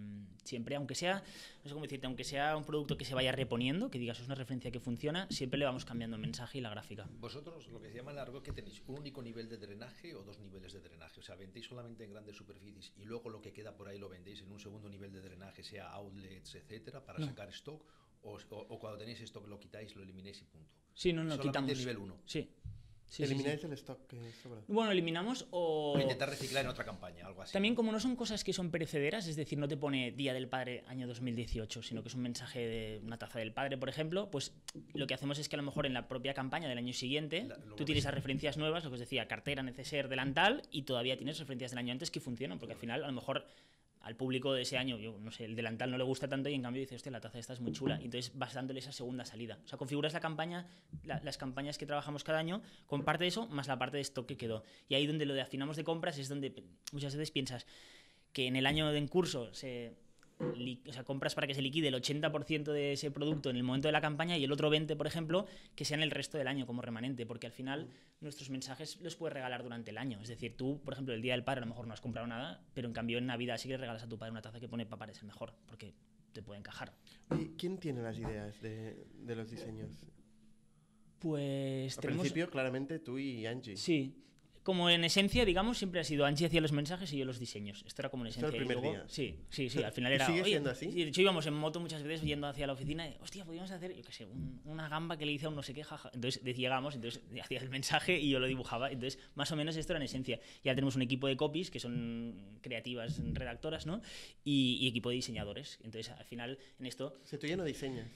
siempre, aunque sea, no sé cómo decirte, aunque sea un producto que se vaya reponiendo, que digas es una referencia que funciona, siempre le vamos cambiando el mensaje y la gráfica. Vosotros, lo que se llama largo, que tenéis un único nivel de drenaje o dos niveles de drenaje. O sea, vendéis solamente en grandes superficies y luego lo que queda por ahí lo vendéis en un segundo nivel de drenaje, sea outlets, etcétera, para No. sacar stock. O, o- o cuando tenéis stock lo quitáis, lo eliminéis y punto. Sí, no, no, Solamente quitamos. nivel uno. Sí. Sí, sí, sí. Elimináis el stock que sobra. Bueno, eliminamos o... O intentar reciclar en otra campaña, algo así. También como no son cosas que son perecederas, es decir, no te pone Día del Padre año 2018, sino que es un mensaje de una taza del padre, por ejemplo, pues lo que hacemos es que a lo mejor en la propia campaña del año siguiente La- tú tienes las referencias nuevas, lo que os decía, cartera, neceser, delantal, y todavía tienes referencias del año antes que funcionan, porque al final a lo mejor al público de ese año, yo no sé, el delantal no le gusta tanto y en cambio dice, hostia, la taza esta es muy chula. Y entonces vas dándole esa segunda salida. O sea, configuras la campaña, la- las campañas que trabajamos cada año, con parte de eso más la parte de stock que quedó. Y ahí donde lo de afinamos de compras es donde muchas veces piensas que en el año de en curso se o sea, compras para que se liquide el 80% de ese producto en el momento de la campaña y el otro 20%, por ejemplo, que sea en el resto del año como remanente, porque al final nuestros mensajes los puedes regalar durante el año. Es decir, tú, por ejemplo, el Día del Padre a lo mejor no has comprado nada, pero en cambio en Navidad sí que le regalas a tu padre una taza que pone papá es el mejor, porque te puede encajar. ¿Y quién tiene las ideas de, de los diseños? Pues Al tenemos... principio, claramente, tú y Angie. Sí. Como en esencia, digamos, siempre ha sido Angie hacía los mensajes y yo los diseños. Esto era como en Esto esencia. el y primer luego- día. Sí, sí, sí. Al final ¿Y era. sigue siendo así? y de hecho, íbamos en moto muchas veces yendo hacia la oficina. Y, Hostia, podríamos hacer, yo qué sé, un- una gamba que le hice a un no sé qué, jaja. Entonces llegamos, entonces hacía el mensaje y yo lo dibujaba. Entonces, más o menos esto era en esencia. Ya tenemos un equipo de copies que son creativas redactoras, ¿no? Y, y equipo de diseñadores. Entonces, al final, en esto. O sea, tú ya no diseñas.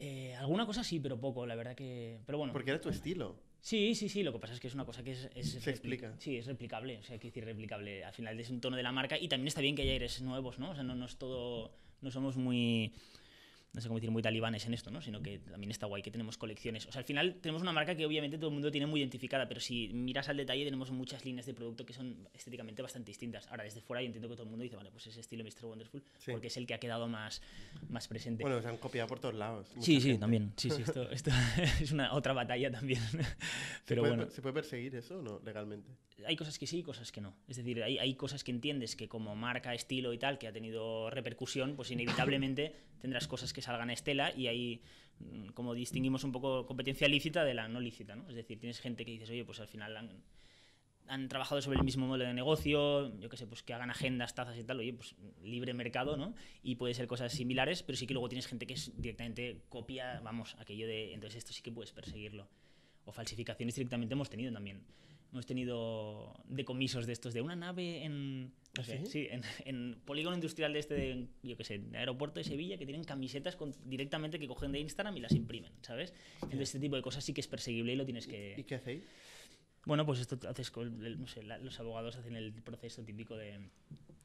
eh, alguna cosa sí, pero poco, la verdad que. Pero bueno. Porque era tu estilo. Sí, sí, sí, lo que pasa es que es una cosa que es... es Se explica. Sí, es replicable, o sea, que decir replicable. Al final es un tono de la marca y también está bien que haya aires nuevos, ¿no? O sea, no, no es todo... No somos muy... No sé cómo decir, muy talibanes en esto, ¿no? Sino que también está guay que tenemos colecciones. O sea, al final tenemos una marca que obviamente todo el mundo tiene muy identificada, pero si miras al detalle tenemos muchas líneas de producto que son estéticamente bastante distintas. Ahora, desde fuera yo entiendo que todo el mundo dice, vale, pues ese estilo Mr. Wonderful, Sí. porque es el que ha quedado más, más presente. Bueno, se han copiado por todos lados. sí, sí, gente. también. Sí, sí, esto, esto es una otra batalla también. ¿Se pero puede, bueno. ¿Se puede perseguir eso o no, legalmente? Hay cosas que sí y cosas que no. Es decir, hay, hay cosas que entiendes que como marca, estilo y tal, que ha tenido repercusión, pues inevitablemente tendrás cosas que salgan a estela y ahí, mm, como distinguimos un poco competencia lícita de la no lícita, ¿no? Es decir, tienes gente que dices, oye, pues al final han, han trabajado sobre el mismo modelo de negocio, yo qué sé, pues que hagan agendas, tazas y tal, oye, pues libre mercado, ¿no? Y puede ser cosas similares, pero sí que luego tienes gente que es directamente copia, vamos, aquello de, entonces esto sí que puedes perseguirlo. O falsificaciones directamente hemos tenido también. Hemos tenido decomisos de estos de una nave en. no ¿Ah, sé, sí? sí, en, en polígono industrial de este, de, yo qué sé, en el aeropuerto de Sevilla, que tienen camisetas con- directamente que cogen de Instagram y las imprimen, ¿sabes? Entonces, este tipo de cosas sí que es perseguible y lo tienes que. ¿Y qué hacéis? Bueno, pues esto haces con, no sé, la- los abogados hacen el proceso típico de,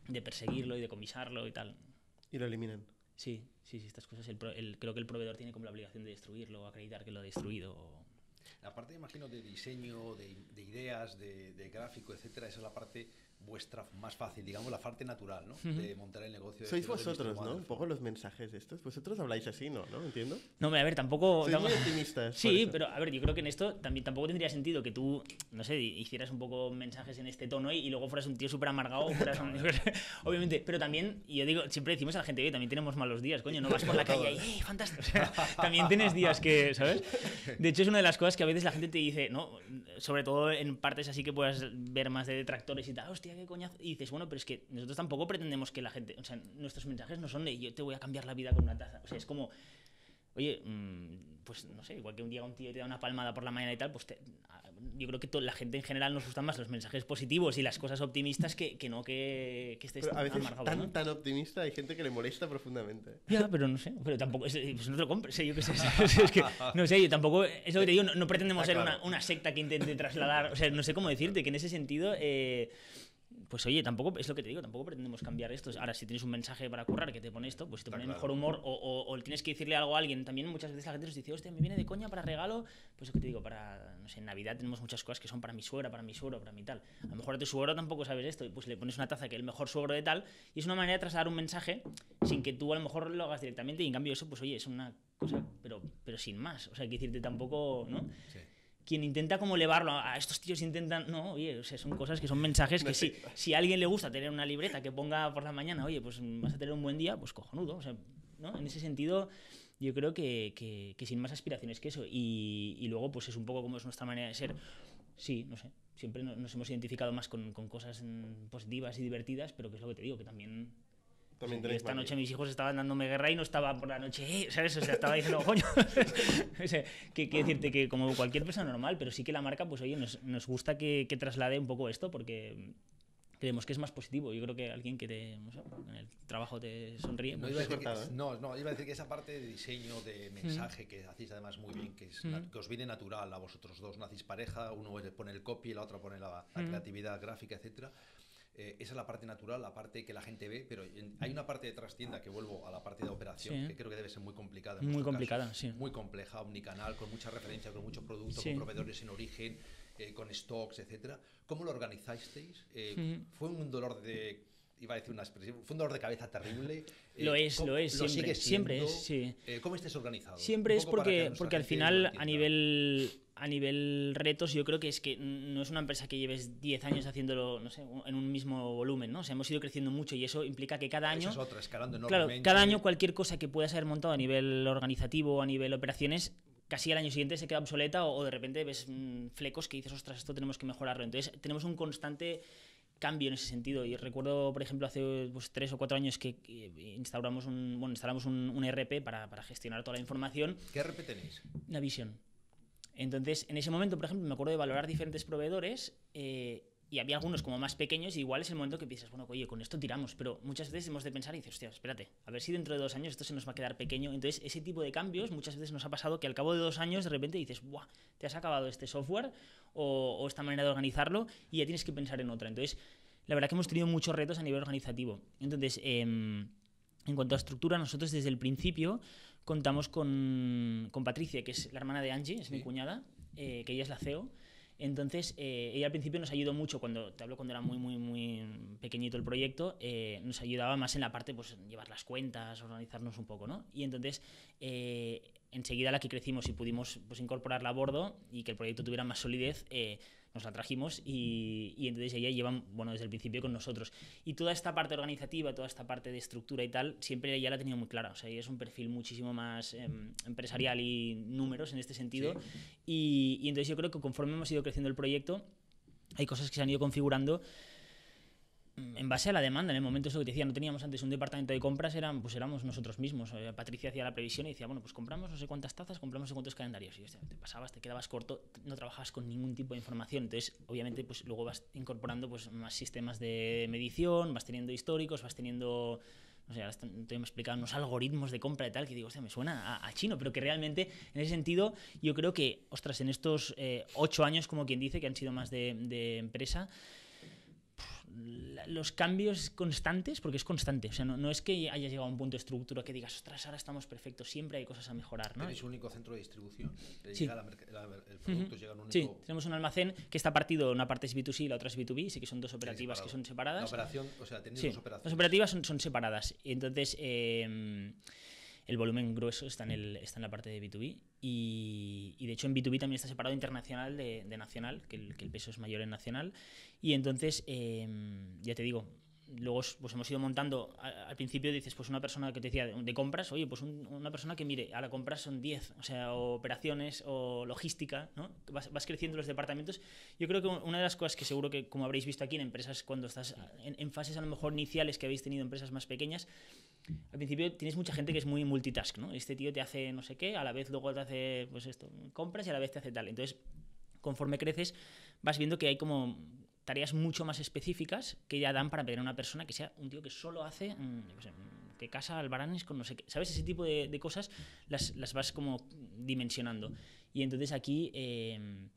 de perseguirlo y de comisarlo y tal. Y lo eliminan. Sí, sí, sí, estas cosas. El creo que el proveedor tiene como la obligación de destruirlo o acreditar que lo ha destruido. o- La parte, imagino, de diseño, de, de ideas, de, de gráfico, etcétera, esa es la parte vuestra más fácil, digamos, la parte natural, ¿no? De montar el negocio. de Sois vosotros, ¿no? Un poco los mensajes estos. Vosotros habláis así, ¿no? ¿No? ¿Entiendo? No, a ver, tampoco... Sois muy optimistas. Sí, pero a ver, yo creo que en esto también tampoco tendría sentido que tú, no sé, hicieras un poco mensajes en este tono y, y luego fueras un tío súper amargado. un- obviamente, pero también, y yo digo, siempre decimos a la gente, oye, también tenemos malos días, coño, no vas por la calle y, ¡eh, fantástico! O sea, también tienes días que, ¿sabes? De hecho, es una de las cosas que a veces la gente te dice, ¿no? Sobre todo en partes así que puedas ver más de detractores y tal, hostia, qué coñazo. Y dices, bueno, pero es que nosotros tampoco pretendemos que la gente, o sea, nuestros mensajes no son de yo te voy a cambiar la vida con una taza. O sea, es como, Oye, mm, pues no sé, igual que un día un tío te da una palmada por la mañana y tal, pues te- yo creo que to- la gente en general nos gustan más los mensajes positivos y las cosas optimistas que, que no que, que estés Pero a veces amargado. tan, ¿no? tan optimista hay gente que le molesta profundamente. Ya, pero no sé, pero tampoco, es, pues no te lo compres, ¿eh? yo qué sé, es, es que, no sé, yo tampoco, es lo que te digo, no, no pretendemos Ah, ser claro. una, una secta que intente trasladar, o sea, no sé cómo decirte, que en ese sentido, eh, pues oye, tampoco, es lo que te digo, tampoco pretendemos cambiar esto. Ahora, si tienes un mensaje para currar que te pone esto, pues te Está pone claro. mejor humor o, o, o tienes que decirle algo a alguien. También muchas veces la gente nos dice, hostia, me viene de coña para regalo, pues lo que te digo, para, no sé, en Navidad tenemos muchas cosas que son para mi suegra, para mi suegro, para mi tal. A lo mejor a tu suegro tampoco sabes esto, y pues le pones una taza que es el mejor suegro de tal, y es una manera de trasladar un mensaje sin que tú a lo mejor lo hagas directamente, y en cambio eso, pues oye, es una cosa, pero, pero sin más. O sea, hay que decirte tampoco, ¿no? Sí. Quien intenta como elevarlo a a estos tíos intentan no oye o sea, son cosas que son mensajes que si, si a alguien le gusta tener una libreta que ponga por la mañana oye pues vas a tener un buen día pues cojonudo o sea ¿no? en ese sentido yo creo que, que- que sin más aspiraciones que eso. Y, y luego pues es un poco como es nuestra manera de ser. Sí no sé siempre no- nos hemos identificado más con, con cosas mm, positivas y divertidas pero que es lo que te digo que también También y tenéis esta noche mis hijos estaban dándome guerra y no estaba por la noche, eh, ¿sabes? O sea, estaba diciendo, coño. o sea, que, que decirte que como cualquier persona normal, pero sí que la marca, pues oye, nos, nos gusta que, que traslade un poco esto porque creemos que es más positivo. Yo creo que alguien que te, no sé, en el trabajo te sonríe. No pues- iba, a decir que, ¿eh? no, no, iba a decir que esa parte de diseño, de mensaje que hacéis además muy bien, que, es Mm. que os viene natural a vosotros dos, nacéis pareja, uno pone el copy, la otra pone la, la Mm. creatividad gráfica, etcétera. Eh, esa es la parte natural, la parte que la gente ve, pero hay una parte de trastienda que vuelvo a la parte de operación, Sí. que creo que debe ser muy complicada. en Muy complicada, sí. Muy compleja, omnicanal, con mucha referencia, con mucho producto, Sí. con proveedores en origen, eh, con stocks, etcétera. ¿Cómo lo organizasteis? Eh. ¿Fue un dolor de... Iba a decir una expresión, fue un dolor de cabeza terrible. Eh, Lo es, ¿cómo- lo es, siempre, sigue siempre siendo? es, sí. Eh, ¿Cómo estés organizado? Siempre es porque, porque al final, lo a nivel, a nivel retos, yo creo que es que no es una empresa que lleves 10 años haciéndolo, no sé, en un mismo volumen, ¿no? O sea, hemos ido creciendo mucho y eso implica que cada año... Es otra, escalando Claro, enormemente. cada año cualquier cosa que puedas haber montado a nivel organizativo o a nivel operaciones, casi al año siguiente se queda obsoleta o, o de repente ves mm, flecos que dices, ostras, esto tenemos que mejorarlo. Entonces, tenemos un constante cambio en ese sentido. Y recuerdo, por ejemplo, hace pues, tres o cuatro años que que instauramos un, bueno, instalamos un, un ERP para, para gestionar toda la información, ¿Qué RP tenéis? Navision. Entonces, en ese momento, por ejemplo, me acuerdo de valorar diferentes proveedores eh, y había algunos como más pequeños y igual es el momento que piensas, bueno, oye, con esto tiramos, pero muchas veces hemos de pensar y dices, hostia, espérate, a ver si dentro de dos años esto se nos va a quedar pequeño. Entonces, ese tipo de cambios muchas veces nos ha pasado que al cabo de dos años de repente dices, ¡buah! Te has acabado este software o, o esta manera de organizarlo y ya tienes que pensar en otra. Entonces, la verdad que hemos tenido muchos retos a nivel organizativo. Entonces, em, en cuanto a estructura, nosotros desde el principio contamos con, con Patricia, que es la hermana de Angie, es mi cuñada, eh, que ella es la CEO. Entonces, eh, ella al principio nos ayudó mucho, cuando te hablo cuando era muy, muy, muy pequeñito el proyecto, eh, nos ayudaba más en la parte, pues, llevar las cuentas, organizarnos un poco, ¿no? Y entonces, enseguida la que crecimos y pudimos pues, incorporarla a bordo y que el proyecto tuviera más solidez, nos la trajimos y, y entonces ella lleva, bueno, desde el principio con nosotros. Y toda esta parte organizativa, toda esta parte de estructura y tal, siempre ella la ha tenido muy clara. O sea, ella es un perfil muchísimo más em, empresarial y números en este sentido. Y, y entonces yo creo que conforme hemos ido creciendo el proyecto, hay cosas que se han ido configurando en base a la demanda, en el momento eso que te decía, no teníamos antes un departamento de compras, eran, pues éramos nosotros mismos. Eh, Patricia hacía la previsión y decía, bueno, pues compramos no sé cuántas tazas, compramos no sé cuántos calendarios. Y hostia, te pasabas, te quedabas corto, no trabajabas con ningún tipo de información. Entonces, obviamente, pues luego vas incorporando pues, más sistemas de medición, vas teniendo históricos, vas teniendo no sé, ahora estoy explicando unos algoritmos de compra y tal, que digo, hostia, me suena a, a, chino, pero que realmente, en ese sentido, yo creo que, ostras, en estos eh, ocho años, como quien dice, que han sido más de, de empresa, los cambios constantes, porque es constante, o sea, no, no, es que hayas llegado a un punto de estructura que digas, ostras, ahora estamos perfectos, siempre hay cosas a mejorar. ¿no? ¿Tenéis un único centro de distribución? Sí. Llega la, la, el producto uh -huh. llega a un único... Sí, tenemos un almacén que está partido, una parte es B2C y la otra es B2B, sí que son dos operativas que son separadas. La operación, o sea, tenéis sí, dos operaciones. Las operativas son, son separadas, y entonces... Eh, el volumen grueso está en, el, está en la parte de B2B y, de hecho en B2B también está separado internacional de, nacional, que el, peso es mayor en nacional. Y entonces, eh, ya te digo, luego pues hemos ido montando, al, principio dices, pues una persona que te decía de, de compras, oye, pues un, una persona que mire, a la compras son 10, o sea, o operaciones o logística, ¿no? Vas, vas, creciendo los departamentos. Yo creo que una de las cosas que seguro que, como habréis visto aquí en empresas, cuando estás en, en fases a lo mejor iniciales que habéis tenido empresas más pequeñas, al principio tienes mucha gente que es muy multitask, ¿no? Este tío te hace no sé qué, a la vez luego te hace, pues esto, compras y a la vez te hace tal. Entonces, conforme creces, vas viendo que hay como tareas mucho más específicas que ya dan para pedir a una persona que sea un tío que solo hace, no sé, que casa albaranes con no sé qué, ¿sabes? Ese tipo de, cosas las, las, vas como dimensionando. Y entonces aquí... Eh,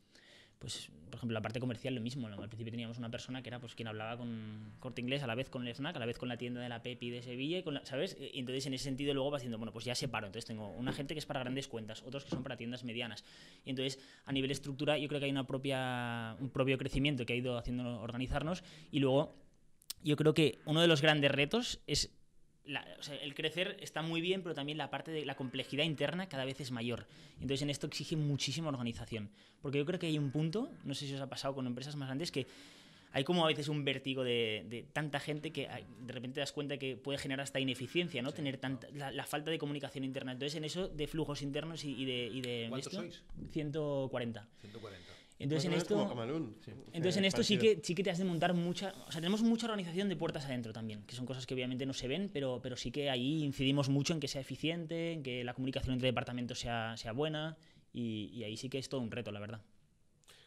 pues, por ejemplo, la parte comercial lo mismo. Al principio teníamos una persona que era pues quien hablaba con Corte Inglés, a la vez con el FNAC, a la vez con la tienda de la Pepi de Sevilla, con la, ¿sabes? Y entonces en ese sentido luego vas diciendo, bueno, pues ya separo. Entonces tengo una gente que es para grandes cuentas, otros que son para tiendas medianas. Y entonces a nivel estructura yo creo que hay una propia, un propio crecimiento que ha ido haciendo organizarnos y luego yo creo que uno de los grandes retos es la, o sea, el crecer está muy bien, pero también la parte de la complejidad interna cada vez es mayor. Entonces en esto exige muchísima organización. Porque yo creo que hay un punto, no sé si os ha pasado con empresas más grandes, que hay como a veces un vértigo de, de tanta gente que hay, de repente te das cuenta que puede generar hasta ineficiencia, ¿no? Sí, Tener tanta, la, la, falta de comunicación interna. Entonces en eso de flujos internos y, y de... Y de ¿Cuántos sois? 140. 140. Entonces, en esto, sí. entonces en esto sí que, sí que te has de montar mucha... O sea, tenemos mucha organización de puertas adentro también, que son cosas que obviamente no se ven, pero, pero sí que ahí incidimos mucho en que sea eficiente, en que la comunicación entre departamentos sea, sea buena, y, y ahí sí que es todo un reto, la verdad.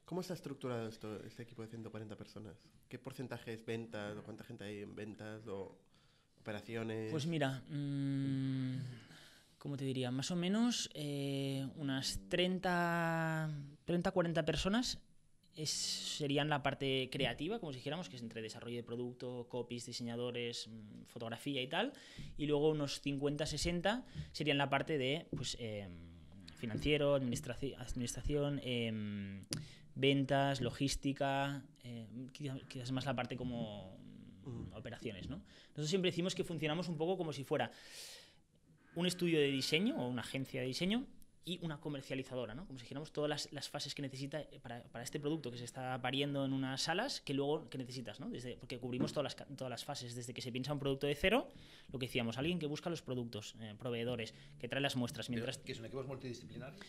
¿Cómo está estructurado esto, este equipo de 140 personas? ¿Qué porcentaje es ventas? ¿O cuánta gente hay en ventas? ¿O operaciones? Pues mira, mmm, ¿cómo te diría? Más o menos eh, unas 30, 30, 40 personas es, serían la parte creativa, como si dijéramos, que es entre desarrollo de producto, copies, diseñadores, mm, fotografía y tal. Y luego unos 50, 60 serían la parte de pues, eh, financiero, administraci administración, eh, ventas, logística, eh, quizás más la parte como operaciones, ¿no? Nosotros siempre decimos que funcionamos un poco como si fuera un estudio de diseño o una agencia de diseño y una comercializadora, ¿no? Como si dijéramos todas las, las fases que necesita para, para, este producto que se está pariendo en unas salas que luego que necesitas, ¿no? Desde, porque cubrimos todas las, todas las fases, desde que se piensa un producto de cero, lo que decíamos, alguien que busca los productos, eh, proveedores, que trae las muestras, mientras... ¿Que son equipos multidisciplinarios?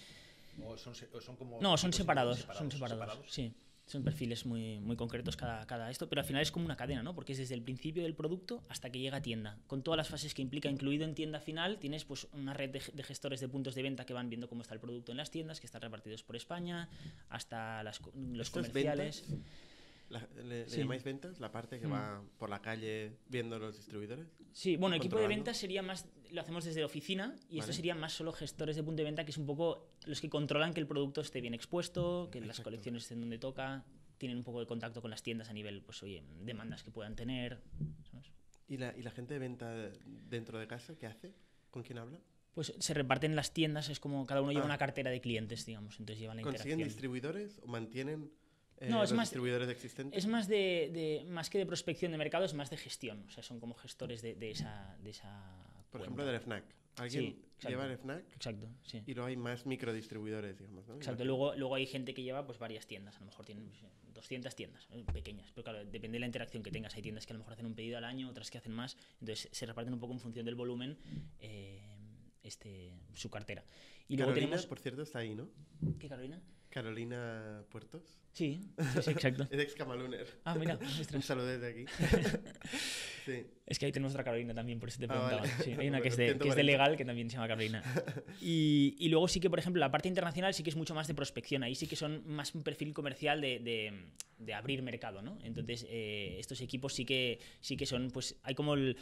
¿O son, o son como no, son separados, separados, son separados, separados, sí. Son perfiles muy, muy concretos cada, cada esto, pero al final es como una cadena, ¿no? Porque es desde el principio del producto hasta que llega a tienda. Con todas las fases que implica, incluido en tienda final, tienes pues una red de, de gestores de puntos de venta que van viendo cómo está el producto en las tiendas, que están repartidos por España, hasta las, los comerciales. La, ¿Le, sí. llamáis ventas? ¿La parte que mm. va por la calle viendo los distribuidores? Sí, bueno, equipo de ventas sería más, lo hacemos desde la oficina y vale. esto sería más solo gestores de punto de venta, que es un poco los que controlan que el producto esté bien expuesto, que Exacto. las colecciones estén donde toca, tienen un poco de contacto con las tiendas a nivel, pues oye, demandas que puedan tener. ¿sabes? ¿Y la, ¿Y la gente de venta dentro de casa qué hace? ¿Con quién habla? Pues se reparten las tiendas, es como cada uno lleva ah. una cartera de clientes, digamos, entonces llevan la ¿Consiguen distribuidores o mantienen eh, no, es los más, distribuidores existentes? Es más de, de, más que de prospección de mercado, es más de gestión. O sea, son como gestores de, de esa, de esa. Por cuenta. ejemplo, del FNAC. Alguien sí, lleva el FNAC. Exacto, sí. Y luego hay más microdistribuidores, digamos. ¿no? Exacto. Luego, luego hay gente que lleva pues varias tiendas. A lo mejor tienen 200 tiendas eh, pequeñas. Pero claro, depende de la interacción que tengas. Hay tiendas que a lo mejor hacen un pedido al año, otras que hacen más. Entonces se reparten un poco en función del volumen. Eh, este, su cartera. Y luego Carolina, tenemos... por cierto, está ahí, ¿no? ¿Qué Carolina? Carolina Puertos. Sí, sí, sí, exacto. Es ex Camaluner. Ah, mira, Un saludo desde aquí. sí. Es que ahí tenemos otra Carolina también, por eso te Ah, preguntaba. vale. Sí, hay una que es, de, que es de 140. legal que también se llama Carolina. Y, y luego sí que, por ejemplo, la parte internacional sí que es mucho más de prospección. Ahí sí que son más un perfil comercial de, de- de abrir mercado, ¿no? Entonces, eh, estos equipos sí que, sí que son, pues, hay como el...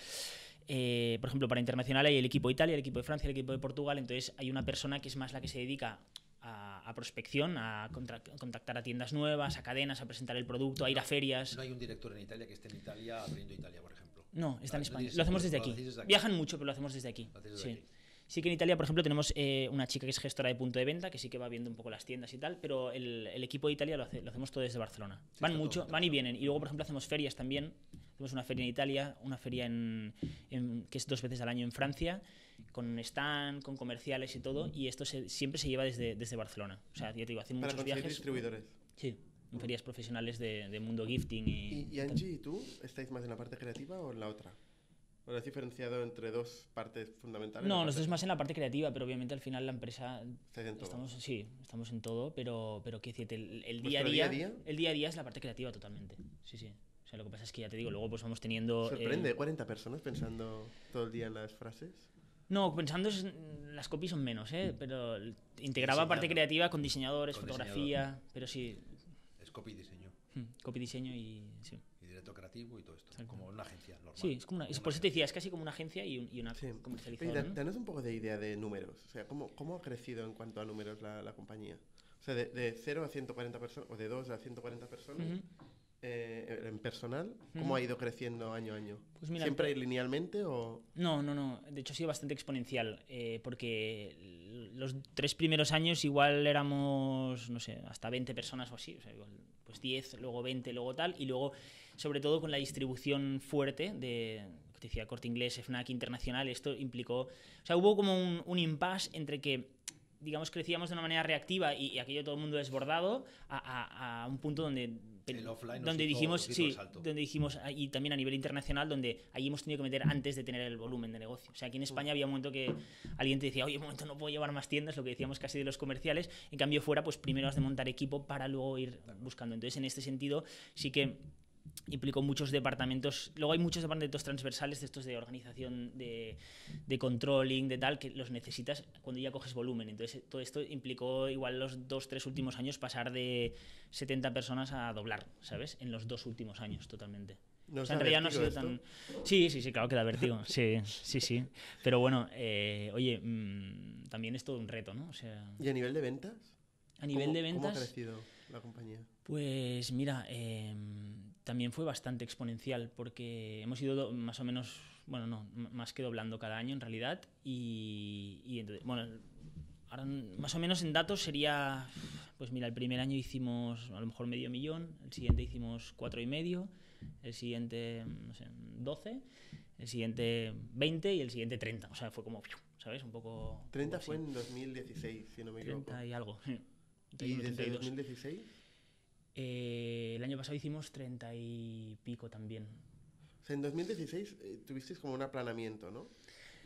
eh, por ejemplo, para internacional hay el equipo de Italia, el equipo de Francia, el equipo de Portugal, entonces hay una persona que es más la que se dedica a, a prospección, a contra- contactar a tiendas nuevas, a cadenas, a presentar el producto, a ir a ferias. No hay un director en Italia que esté en Italia abriendo Italia, por ejemplo. No, está en España. Lo hacemos desde aquí. Viajan mucho, pero lo hacemos desde aquí. Sí. Sí que en Italia, por ejemplo, tenemos eh, una chica que es gestora de punto de venta, que sí que va viendo un poco las tiendas y tal, pero el, el equipo de Italia lo, hace- lo hacemos todo desde Barcelona. van mucho, van y vienen. Y luego, por ejemplo, hacemos ferias también. Hacemos una feria en Italia, una feria en, en- que es dos veces al año en Francia, con stand, con comerciales y todo, y esto se- siempre se lleva desde, desde Barcelona. O sea, ya te digo, hacen Para muchos conseguir viajes. distribuidores. Sí, en ferias profesionales de, de mundo gifting y... ¿Y, y Angie y tú estáis más en la parte creativa o en la otra? ¿O lo has diferenciado entre dos partes fundamentales? No, nosotros más en la parte creativa, pero obviamente al final la empresa Estáis en todo. estamos sí, estamos en todo, pero pero qué decirte, el, el ¿Vuestro día a día día, a día? el día a día es la parte creativa totalmente. Sí, sí. O sea, lo que pasa es que ya te digo, luego pues vamos teniendo eh, Sorprende, 40 personas pensando todo el día en las frases. No, pensando es, las copies son menos, ¿eh? pero integraba parte creativa con diseñadores, Con fotografía, pero sí, Es copy y diseño. hmm, copy diseño y sí. Y directo creativo y todo esto. Exacto. Como una agencia normal. Sí, es como una, es- por eso te decía, es casi como una agencia y, un- y una Sí. Oye, comercializadora. da- ¿no? danos un poco de idea de números. O sea, ¿cómo, cómo ha crecido en cuanto a números la, la compañía? O sea, de, de 0 a 140 personas, o de 2 a 140 personas, Ujú. Eh, en personal, ¿cómo Ujú. ha ido creciendo año a año? Pues mira, ¿Siempre linealmente o...? No, no, no. De hecho ha sido bastante exponencial, eh, porque los tres primeros años igual éramos, no sé, hasta 20 personas o así, o sea, igual, pues 10, luego 20, luego tal, y luego, sobre todo con la distribución fuerte de, te decía, Corte Inglés, FNAC Internacional, esto implicó, o sea, hubo como un, un impasse entre que digamos, crecíamos de una manera reactiva y, y aquello todo el mundo desbordado a, a- a un punto donde, El offline donde dijimos, sí, donde dijimos, y también a nivel internacional, donde ahí hemos tenido que meter antes de tener el volumen de negocio. O sea, aquí en España había un momento que alguien te decía, oye, un momento, no puedo llevar más tiendas, lo que decíamos casi de los comerciales. En cambio, fuera, pues primero has de montar equipo para luego ir buscando. Entonces, en este sentido, sí que implicó muchos departamentos. Luego hay muchos departamentos transversales de estos de organización, de, de controlling, de tal, que los necesitas cuando ya coges volumen. Entonces, todo esto implicó igual los dos, tres últimos años pasar de 70 personas a doblar, ¿sabes? En los dos últimos años, totalmente. ¿No O sea, en da realidad no ha sido tan... Sí, sí, sí, claro que da vértigo. Sí, sí, sí. Pero bueno, eh, oye, mm, también es todo un reto, ¿no? O sea, ¿Y a nivel de ventas? a nivel ¿Cómo- de ¿Cómo ha ventas... crecido la compañía? Pues mira, eh, también fue bastante exponencial porque hemos ido do- más o menos, bueno, no, más que doblando cada año en realidad. Y, y entonces, bueno, ahora más o menos en datos sería, pues mira, el primer año hicimos a lo mejor medio millón, el siguiente hicimos cuatro y medio, el siguiente, no sé, 12, el siguiente 20 y el siguiente 30. O sea, fue como, ¿sabes? Un poco... 30 así. fue en 2016, si no me equivoco. 30 y algo. ¿Y 31, desde 32. 2016? Eh, el año pasado hicimos 30 y pico también. O sea, en 2016 eh, tuvisteis como un aplanamiento, ¿no?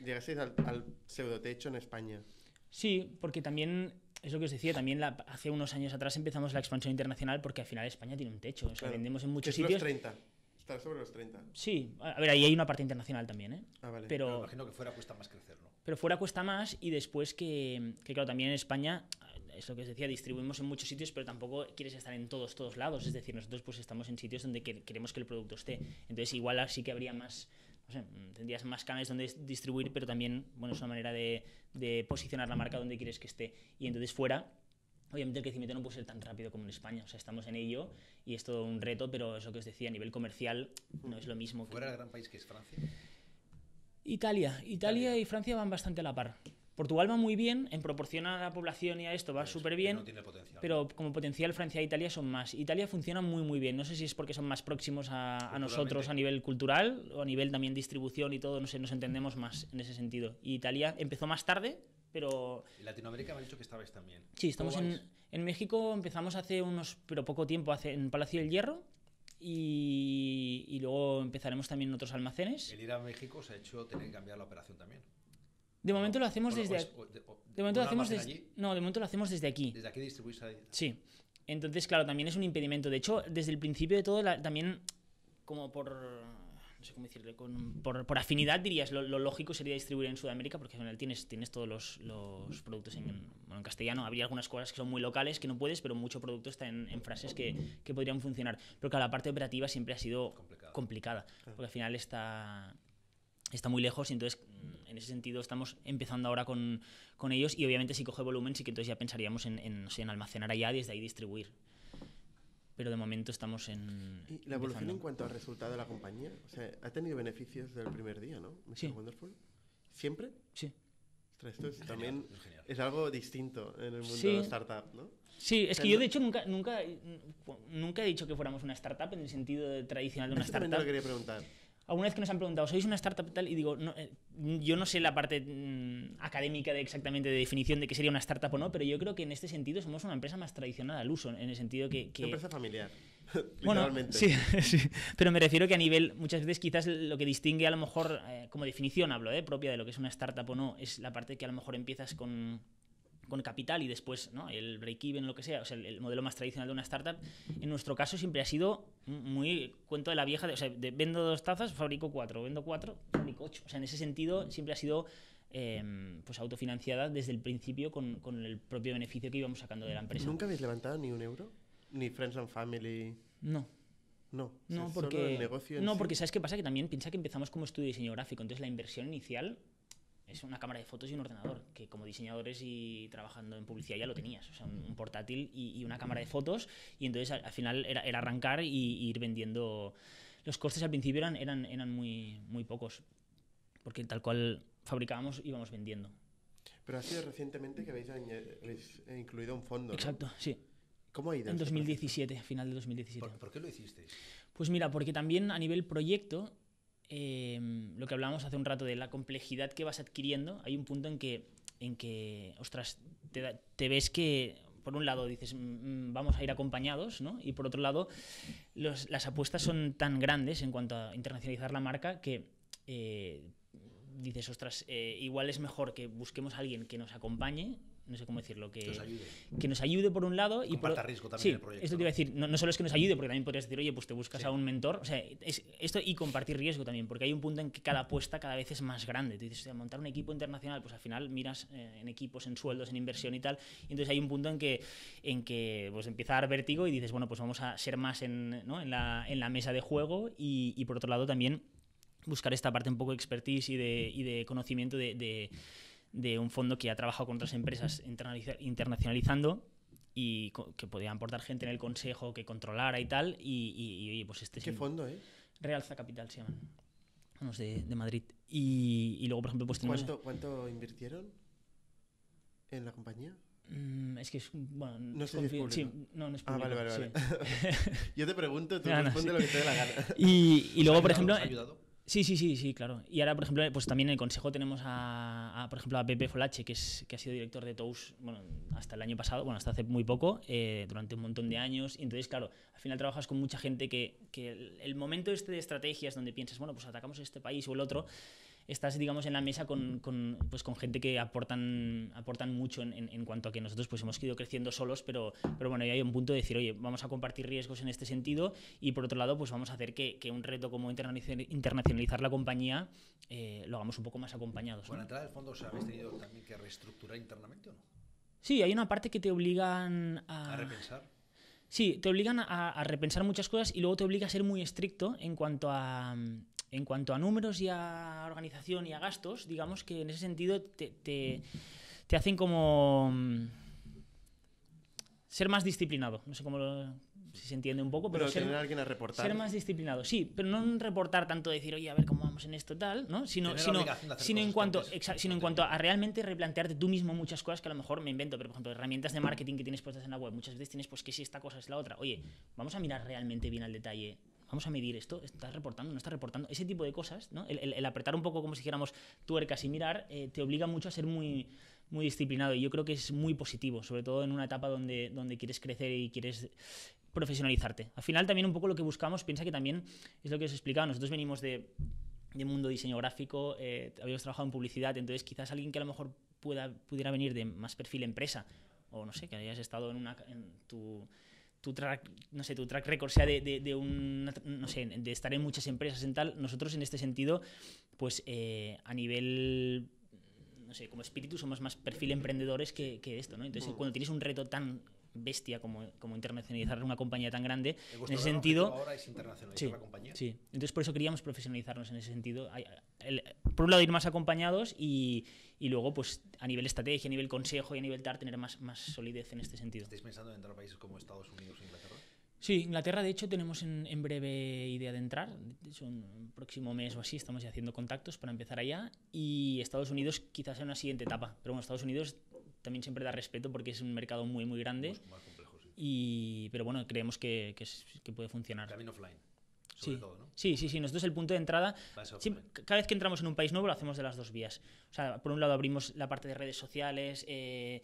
Llegasteis al, al pseudotecho en España. Sí, porque también, es lo que os decía, también la- hace unos años atrás empezamos la expansión internacional porque al final España tiene un techo. O sea, Claro. vendemos en muchos es los sitios. 30. Está sobre los 30. Sí, a a ver, ahí hay una parte internacional también, ¿eh? Ah, vale. Pero Pero, imagino que fuera cuesta más crecer, ¿no? pero fuera cuesta más y después que, que, claro, también en España, es lo que os decía, distribuimos en muchos sitios, pero tampoco quieres estar en todos, todos lados. Es decir, nosotros pues estamos en sitios donde que- queremos que el producto esté. Entonces igual así que habría más, no sé, mm, tendrías más canales donde dis- distribuir, pero también, bueno, es una manera de, de posicionar la marca donde quieres que esté. Y entonces fuera, obviamente el crecimiento no puede ser tan rápido como en España. O sea, estamos en ello y es todo un reto, pero es lo que os decía, a nivel comercial no es lo mismo. que- Fuera el gran país que es Francia. Italia. Italia y Francia van bastante a la par. Portugal va muy bien, en proporción a la población y a esto va súper bien, No tiene potencial. pero como potencial Francia e Italia son más. Italia funciona muy muy bien. No sé si es porque son más próximos a, a nosotros a nivel cultural o a nivel también distribución y todo, no sé, nos entendemos más en ese sentido. Y Italia empezó más tarde, pero Latinoamérica me ha dicho que estabais también. sí, estamos ¿Cómo en, México, empezamos hace unos, pero poco tiempo, hace, en Palacio del Hierro. Y, y luego empezaremos también en otros almacenes. El ir a México os ha hecho tener que cambiar la operación también. De momento lo hacemos desde... es- o- de, momento lo hacemos desde... No, de momento lo hacemos desde aquí. Desde aquí distribuís. Sí. Entonces, claro, también es un impedimento. De hecho, desde el principio de todo, la- también como por... No sé cómo decirlo, con- por, por afinidad dirías, lo, lo lógico sería distribuir en Sudamérica porque al final tienes, tienes todos los, los productos en, bueno, en castellano. Habría algunas cosas que son muy locales que no puedes, pero mucho producto está en, en frases que, que podrían funcionar. Pero claro, la parte operativa siempre ha sido Complicado. complicada, porque al final está, está muy lejos y entonces en ese sentido estamos empezando ahora con, con ellos y obviamente si coge volumen sí que entonces ya pensaríamos en, en, no sé, en almacenar allá y desde ahí distribuir. Pero de momento estamos en... ¿Y la evolución empezando. en cuanto al resultado de la compañía? O sea, ha tenido beneficios desde el primer día, ¿no? Mr. Sí. Wonderful. ¿Siempre? Sí. Ostras, esto es- también es genial. es algo distinto en el mundo Sí. de startup, ¿no? Sí, es que yo de hecho nunca, nunca, nunca he dicho que fuéramos una startup en el sentido tradicional de una Esto también te startup. lo quería preguntar. Alguna vez que nos han preguntado, ¿sois una startup tal? Y digo, no, eh, yo no sé la parte mm, académica de exactamente de definición de qué sería una startup o no, pero yo creo que en este sentido somos una empresa más tradicional al uso, en el sentido que... que- Una empresa familiar. bueno, sí, sí, pero me refiero que a nivel, muchas veces quizás lo que distingue a lo mejor, eh, como definición hablo, eh, propia de lo que es una startup o no, es la parte que a lo mejor empiezas con, con capital y después ¿no? el break-even, lo que sea, o sea, el, el modelo más tradicional de una startup, en nuestro caso siempre ha sido muy cuento de la vieja, de, o sea, de vendo dos tazas, fabrico cuatro, vendo cuatro, fabrico ocho. O sea, en ese sentido siempre ha sido eh, pues autofinanciada desde el principio con, con el propio beneficio que íbamos sacando de la empresa. ¿Nunca habéis levantado ni un euro? ¿Ni Friends and Family? No. No. No, es solo porque, el negocio no sí. porque ¿sabes qué pasa? Que también piensa que empezamos como estudio de diseño gráfico, entonces la inversión inicial es una cámara de fotos y un ordenador, que como diseñadores y trabajando en publicidad ya lo tenías, o sea, un, un portátil y, y una cámara de fotos, y entonces al, al final era, era arrancar y, y ir vendiendo. Los costes al principio eran, eran, eran muy, muy pocos, porque tal cual fabricábamos íbamos vendiendo. Pero ha sido recientemente que habéis, habéis, incluido un fondo, ¿no? Exacto, sí. ¿Cómo ha ido? En este 2017, final de 2017. ¿Por, por qué lo hicisteis? Pues mira, porque también a nivel proyecto, eh, lo que hablábamos hace un rato de la complejidad que vas adquiriendo, hay un punto en que, en que ostras, te, ves que, por un lado, dices, "Mm, mm, vamos a ir acompañados, ¿no? Y por otro lado, las apuestas son tan grandes en cuanto a internacionalizar la marca que eh, dices, ostras, eh, igual es mejor que busquemos a alguien que nos acompañe, no sé cómo decirlo, que, Que os ayude. que nos ayude por un lado y por Comparta riesgo también sí, en el proyecto, esto te iba a decir, no, no solo es que nos ayude, porque también podrías decir, oye, pues te buscas Sí. a un mentor, o sea, es esto y compartir riesgo también, porque hay un punto en que cada apuesta cada vez es más grande. Tú dices, "Hostia, montar un equipo internacional, pues al final miras eh, en equipos, en sueldos, en inversión y tal, y entonces hay un punto en que, en que pues empieza a dar vértigo y dices, bueno, pues vamos a ser más en, ¿no? en, la, en la mesa de juego y, y por otro lado también buscar esta parte un poco de expertise y de, y de conocimiento de, de- de un fondo que ha trabajado con otras empresas internacionalizando y que podía aportar gente en el consejo que controlara y tal y, y- pues este es ¿Qué fondo, eh? Realza Capital se llaman unos de, de Madrid y, y luego por ejemplo pues tenemos ¿Cuánto, ¿Cuánto invirtieron en la compañía? Mm, es que es bueno No es sé si es confi- sí, público. no, no es Ah, vale, público, vale, sí. Yo te pregunto, tú No, no, responde sí. lo que te dé la gana. y, y luego ¿Os ha por ejemplo ¿Os ha ayudado? Sí, sí, sí, sí, claro. Y ahora, por ejemplo, pues también en el consejo tenemos a, a, por ejemplo, a Pepe Folache, que, es, que ha sido director de TOUS bueno, hasta el año pasado, bueno, hasta hace muy poco, eh, durante un montón de años. Y entonces, claro, al final trabajas con mucha gente que, que el, el momento este de estrategias donde piensas, bueno, pues atacamos este país o el otro, estás, digamos, en la mesa con, con, pues, con gente que aportan, aportan mucho en, en, en cuanto a que nosotros pues, hemos ido creciendo solos, pero, pero bueno, ya hay un punto de decir, oye, vamos a compartir riesgos en este sentido y por otro lado, pues vamos a hacer que, que un reto como internacional- internacionalizar la compañía eh, lo hagamos un poco más acompañados. ¿no? Con la entrada del fondo, ¿os habéis tenido también que reestructurar internamente o no? Sí, hay una parte que te obligan a... A repensar. Sí, te obligan a, a repensar muchas cosas y luego te obliga a ser muy estricto en cuanto a, en cuanto a números y a organización y a gastos. Digamos que en ese sentido te, te, te hacen como mm, ser más disciplinado. No sé cómo lo- si se entiende un poco, pero, Pero ser, tener a alguien a reportar. ser más disciplinado. Sí, pero no en reportar tanto decir, oye, a ver cómo vamos en esto tal, ¿no? Sino, sino, sino en cuanto, exa- sino en cuanto a realmente replantearte tú mismo muchas cosas que a lo mejor me invento, pero por ejemplo, herramientas de marketing que tienes puestas en la web, muchas veces tienes pues que si esta cosa es la otra. Oye, vamos a mirar realmente bien al detalle. Vamos a medir esto, ¿estás reportando? ¿No estás reportando? Ese tipo de cosas, ¿no? El, apretar un poco como si dijéramos tuercas y mirar, eh, te obliga mucho a ser muy, muy disciplinado. Y yo creo que es muy positivo, sobre todo en una etapa donde, donde quieres crecer y quieres profesionalizarte. Al final también un poco lo que buscamos, piensa que también es lo que os he nosotros venimos de, de mundo diseño gráfico, eh, habíamos trabajado en publicidad, entonces quizás alguien que a lo mejor pueda, pudiera venir de más perfil empresa, o no sé, que hayas estado en, una, en tu, tu track, no sé, tu track record sea de, de, de un, no sé, de estar en muchas empresas en tal, nosotros en este sentido, pues eh, a nivel no sé, como espíritu somos más perfil emprendedores que, que esto, ¿no? Entonces, cuando tienes un reto tan bestia como, como internacionalizar una compañía tan grande, en ese sentido... ahora es internacionalizar Sí, la compañía. sí. Entonces por eso queríamos profesionalizarnos en ese sentido. Por un lado ir más acompañados y, y luego pues a nivel estrategia, a nivel consejo y a nivel TAR tener más, más solidez en este sentido. ¿Estáis pensando en entrar a países como Estados Unidos e Inglaterra? Sí, Inglaterra de hecho tenemos en, en breve idea de entrar. En el próximo mes o así estamos ya haciendo contactos para empezar allá. Y Estados Unidos quizás en una siguiente etapa. Pero bueno, Estados Unidos también siempre da respeto porque es un mercado muy, muy grande. Más, más complejo, sí. Y, pero bueno, creemos que, que, es- que puede funcionar. También offline, sobre Sí. todo, ¿no? Sí, sí, sí. Nosotros el punto de entrada, siempre- cada vez que entramos en un país nuevo lo hacemos de las dos vías. O sea, por un lado abrimos la parte de redes sociales, eh,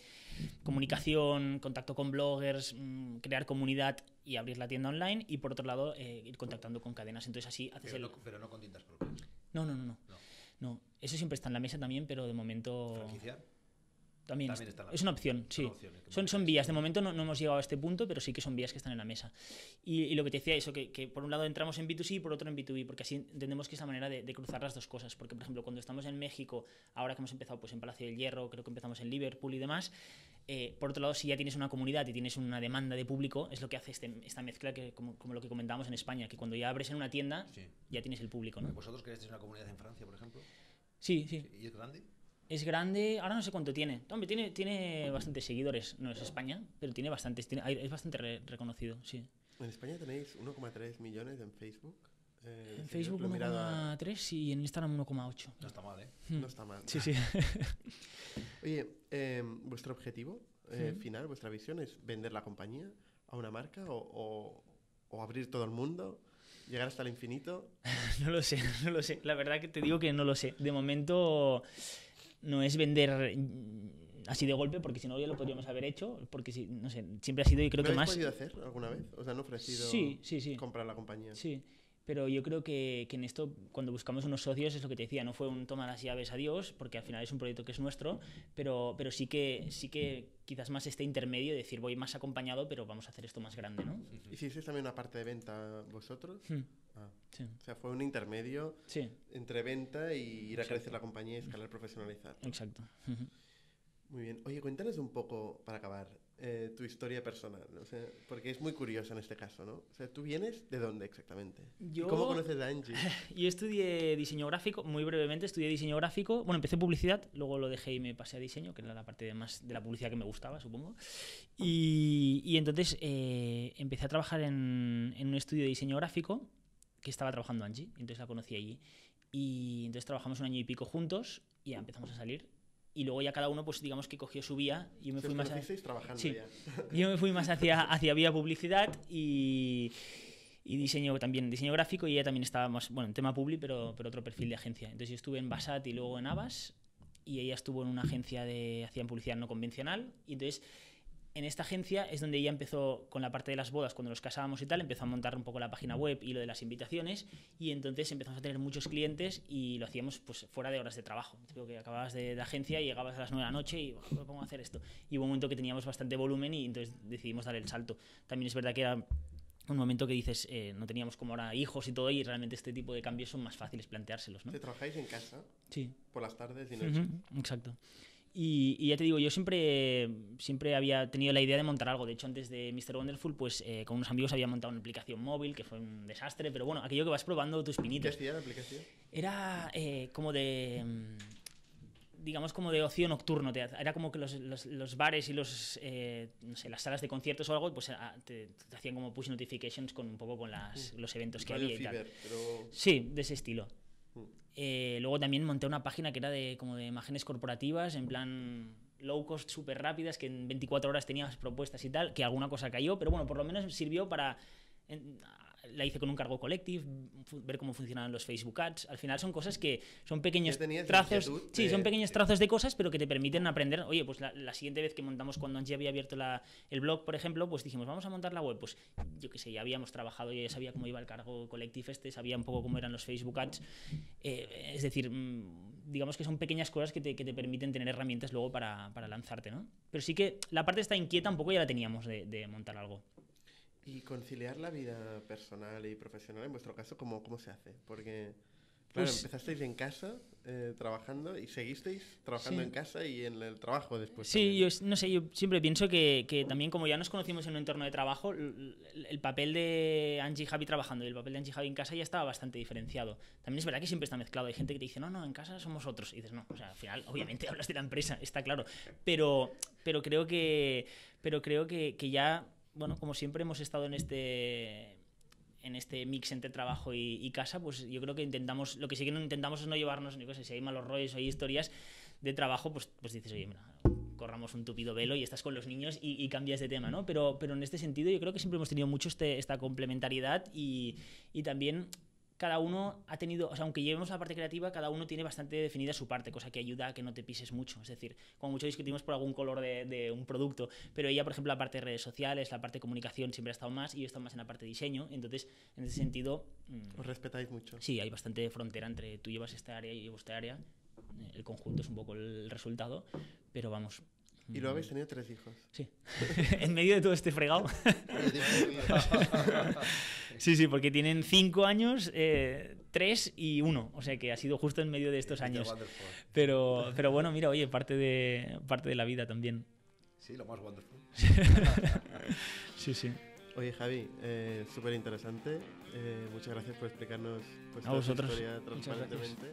comunicación, contacto con bloggers, mm, crear comunidad y abrir la tienda online. Y por otro lado, eh, ir contactando con cadenas. Entonces así haces Pero el... no, pero no con tiendas propias. No, no, no, no. No. No, eso siempre está en la mesa también, pero de momento Franquiciar. También, también está- es una opción, sí. opciones que Son, son vías, de momento no, no hemos llegado a este punto, pero sí que son vías que están en la mesa. Y, y lo que te decía, eso, que, que por un lado entramos en B2C y por otro en B2B, porque así entendemos que es la manera de, de cruzar las dos cosas. Porque, por ejemplo, cuando estamos en México, ahora que hemos empezado pues, en Palacio del Hierro, creo que empezamos en Liverpool y demás, eh, por otro lado, si ya tienes una comunidad y tienes una demanda de público, es lo que hace este- esta mezcla, que, como, como lo que comentábamos en España, que cuando ya abres en una tienda, Sí. ya tienes el público. ¿no? ¿Vosotros creasteis una comunidad en Francia, por ejemplo? Sí, sí. ¿Y es grande? Es grande, ahora no sé cuánto tiene. Hombre, tiene, tiene bastantes seguidores. No es España, pero tiene bastantes. Tiene, es bastante re- reconocido, sí. En España tenéis 1,3 millones en Facebook. eh, En Facebook lo he mirado a- 1,3 y en Instagram 1,8. No está mal, ¿eh? No está mal. Sí, sí. Oye, eh, ¿vuestro objetivo eh, final, vuestra visión es vender la compañía a una marca o, o- o abrir todo el mundo, llegar hasta el infinito? no lo sé, no lo sé. La verdad que te digo que no lo sé. De momento no es vender mm, así de golpe, porque si no ya lo podríamos haber hecho. Porque sí, no sé, siempre ha sido y creo ¿Lo que más. podido hacer alguna vez? ¿Os han ofrecido Sí, sí, sí. comprar la compañía? Sí, pero yo creo que, que en esto, cuando buscamos unos socios, es lo que te decía, no fue un toma las llaves, adiós, porque al final es un proyecto que es nuestro, pero, pero sí, que, sí que quizás más este intermedio, de decir, voy más acompañado, pero vamos a hacer esto más grande, ¿no? ¿Hicisteis también una parte de venta vosotros? Hmm, Ah, Sí, o sea, fue un intermedio sí, entre venta y ir a crecer la compañía y escalar profesionalizar. exacto. Muy bien. Oye, cuéntanos un poco, para acabar, eh, tu historia personal. O sea, porque es muy curiosa en este caso, ¿no? O sea, ¿tú vienes de dónde exactamente? ¿Y Yo- ¿Cómo conoces a Angie? Yo estudié diseño gráfico, muy brevemente estudié diseño gráfico. Bueno, empecé publicidad, luego lo dejé y me pasé a diseño, que era la parte de más de la publicidad que me gustaba, supongo. Y, y entonces eh, empecé a trabajar en, en un estudio de diseño gráfico que estaba trabajando Angie, entonces la conocí allí. Y entonces trabajamos un año y pico juntos y ya empezamos a salir. Y luego ya cada uno, pues digamos que cogió su vía. y Yo me Si fui más a... conocisteis trabajando Sí. ya. Yo me fui más hacia, hacia vía publicidad y, y diseño también, diseño gráfico y ella también estaba más, bueno, en tema publi, pero, pero otro perfil de agencia. Entonces yo estuve en Basat y luego en Avas y ella estuvo en una agencia de, hacían publicidad no convencional y entonces en esta agencia es donde ella empezó con la parte de las bodas, cuando nos casábamos y tal, empezó a montar un poco la página web y lo de las invitaciones y entonces empezamos a tener muchos clientes y lo hacíamos pues fuera de horas de trabajo. Creo que acababas de, de agencia y llegabas a las 9 de la noche y "Buah, me pongo a hacer esto. Y hubo un momento que teníamos bastante volumen y entonces decidimos dar el salto. También es verdad que era un momento que dices, eh, no teníamos como ahora hijos y todo y realmente este tipo de cambios son más fáciles planteárselos, ¿no? ¿Te trabajáis en casa Sí. por las tardes y noches? Exacto. Y, y ya te digo, yo siempre, siempre había tenido la idea de montar algo. De hecho, antes de Mr. Wonderful, pues eh, con unos amigos había montado una aplicación móvil que fue un desastre, pero bueno, aquello que vas probando tus ¿Qué pinitos. hacía la aplicación? Era eh, como de. mm, digamos como de ocio nocturno. Era como que los, los- los bares y los, eh, no sé, las salas de conciertos o algo, pues ah, te, te hacían como push notifications con un poco con las, los eventos que Radio había y tal. Fever, pero... Sí, de ese estilo. Eh, luego también monté una página que era de como de imágenes corporativas, en plan low cost, súper rápidas, que en 24 horas tenías propuestas y tal, que alguna cosa cayó, pero bueno, por lo menos sirvió para la hice con un cargo collective, ver cómo funcionaban los Facebook Ads. Al final son cosas que son pequeños trazos. Sí, son pequeños trazos de cosas, pero que te permiten aprender. Oye, pues la, siguiente vez que montamos cuando Angie había abierto la, el blog, por ejemplo, pues dijimos, vamos a montar la web. Pues yo qué sé, ya habíamos trabajado, ya sabía cómo iba el cargo collective este, sabía un poco cómo eran los Facebook Ads. Eh, es decir, mm, digamos que son pequeñas cosas que te, que te permiten tener herramientas luego para, para, lanzarte, ¿no? Pero sí que la parte está inquieta un poco ya la teníamos de, de montar algo. ¿Y conciliar la vida personal y profesional en vuestro caso cómo, cómo se hace? Porque, claro, pues empezasteis en casa eh, trabajando y seguisteis trabajando en casa y en el trabajo después. Sí, yo no sé, yo siempre pienso que, que, también como ya nos conocimos en un entorno de trabajo, el, papel de Angie y Javi trabajando y el papel de Angie y Javi en casa ya estaba bastante diferenciado. También es verdad que siempre está mezclado. Hay gente que te dice, no, no, en casa somos otros. Y dices, no, o sea, al final, obviamente hablas de la empresa, está claro. Pero, pero creo que, pero creo que, que ya bueno, como siempre hemos estado en este en este mix entre trabajo y, casa, pues yo creo que intentamos, lo que sí que no intentamos es no llevarnos, ni sé, si hay malos rollos o hay historias de trabajo, pues, pues dices, oye, mira, corramos un tupido velo y estás con los niños y, cambias de tema, ¿no? Pero, pero en este sentido yo creo que siempre hemos tenido mucho este, esta complementariedad y, y también cada uno ha tenido, o sea, aunque llevemos la parte creativa, cada uno tiene bastante definida su parte, cosa que ayuda a que no te pises mucho. Es decir, como mucho discutimos por algún color de, un producto, pero ella, por ejemplo, la parte de redes sociales, la parte de comunicación siempre ha estado más y yo he estado más en la parte de diseño. Entonces, en ese sentido. Mm, Os respetáis mucho. Sí, hay bastante frontera entre tú llevas esta área y yo llevo esta área. El conjunto es un poco el resultado, pero vamos, y lo habéis tenido tres hijos. Sí. en medio de todo este fregado. sí, sí, porque tienen cinco años, eh, tres y uno. O sea que ha sido justo en medio de estos años. Pero, pero bueno, mira, oye, parte de, parte de la vida también. Sí, lo más wonderful. sí, sí. Oye, Javi, eh, súper interesante. Eh, muchas gracias por explicarnos pues, a vosotros. historia transparentemente.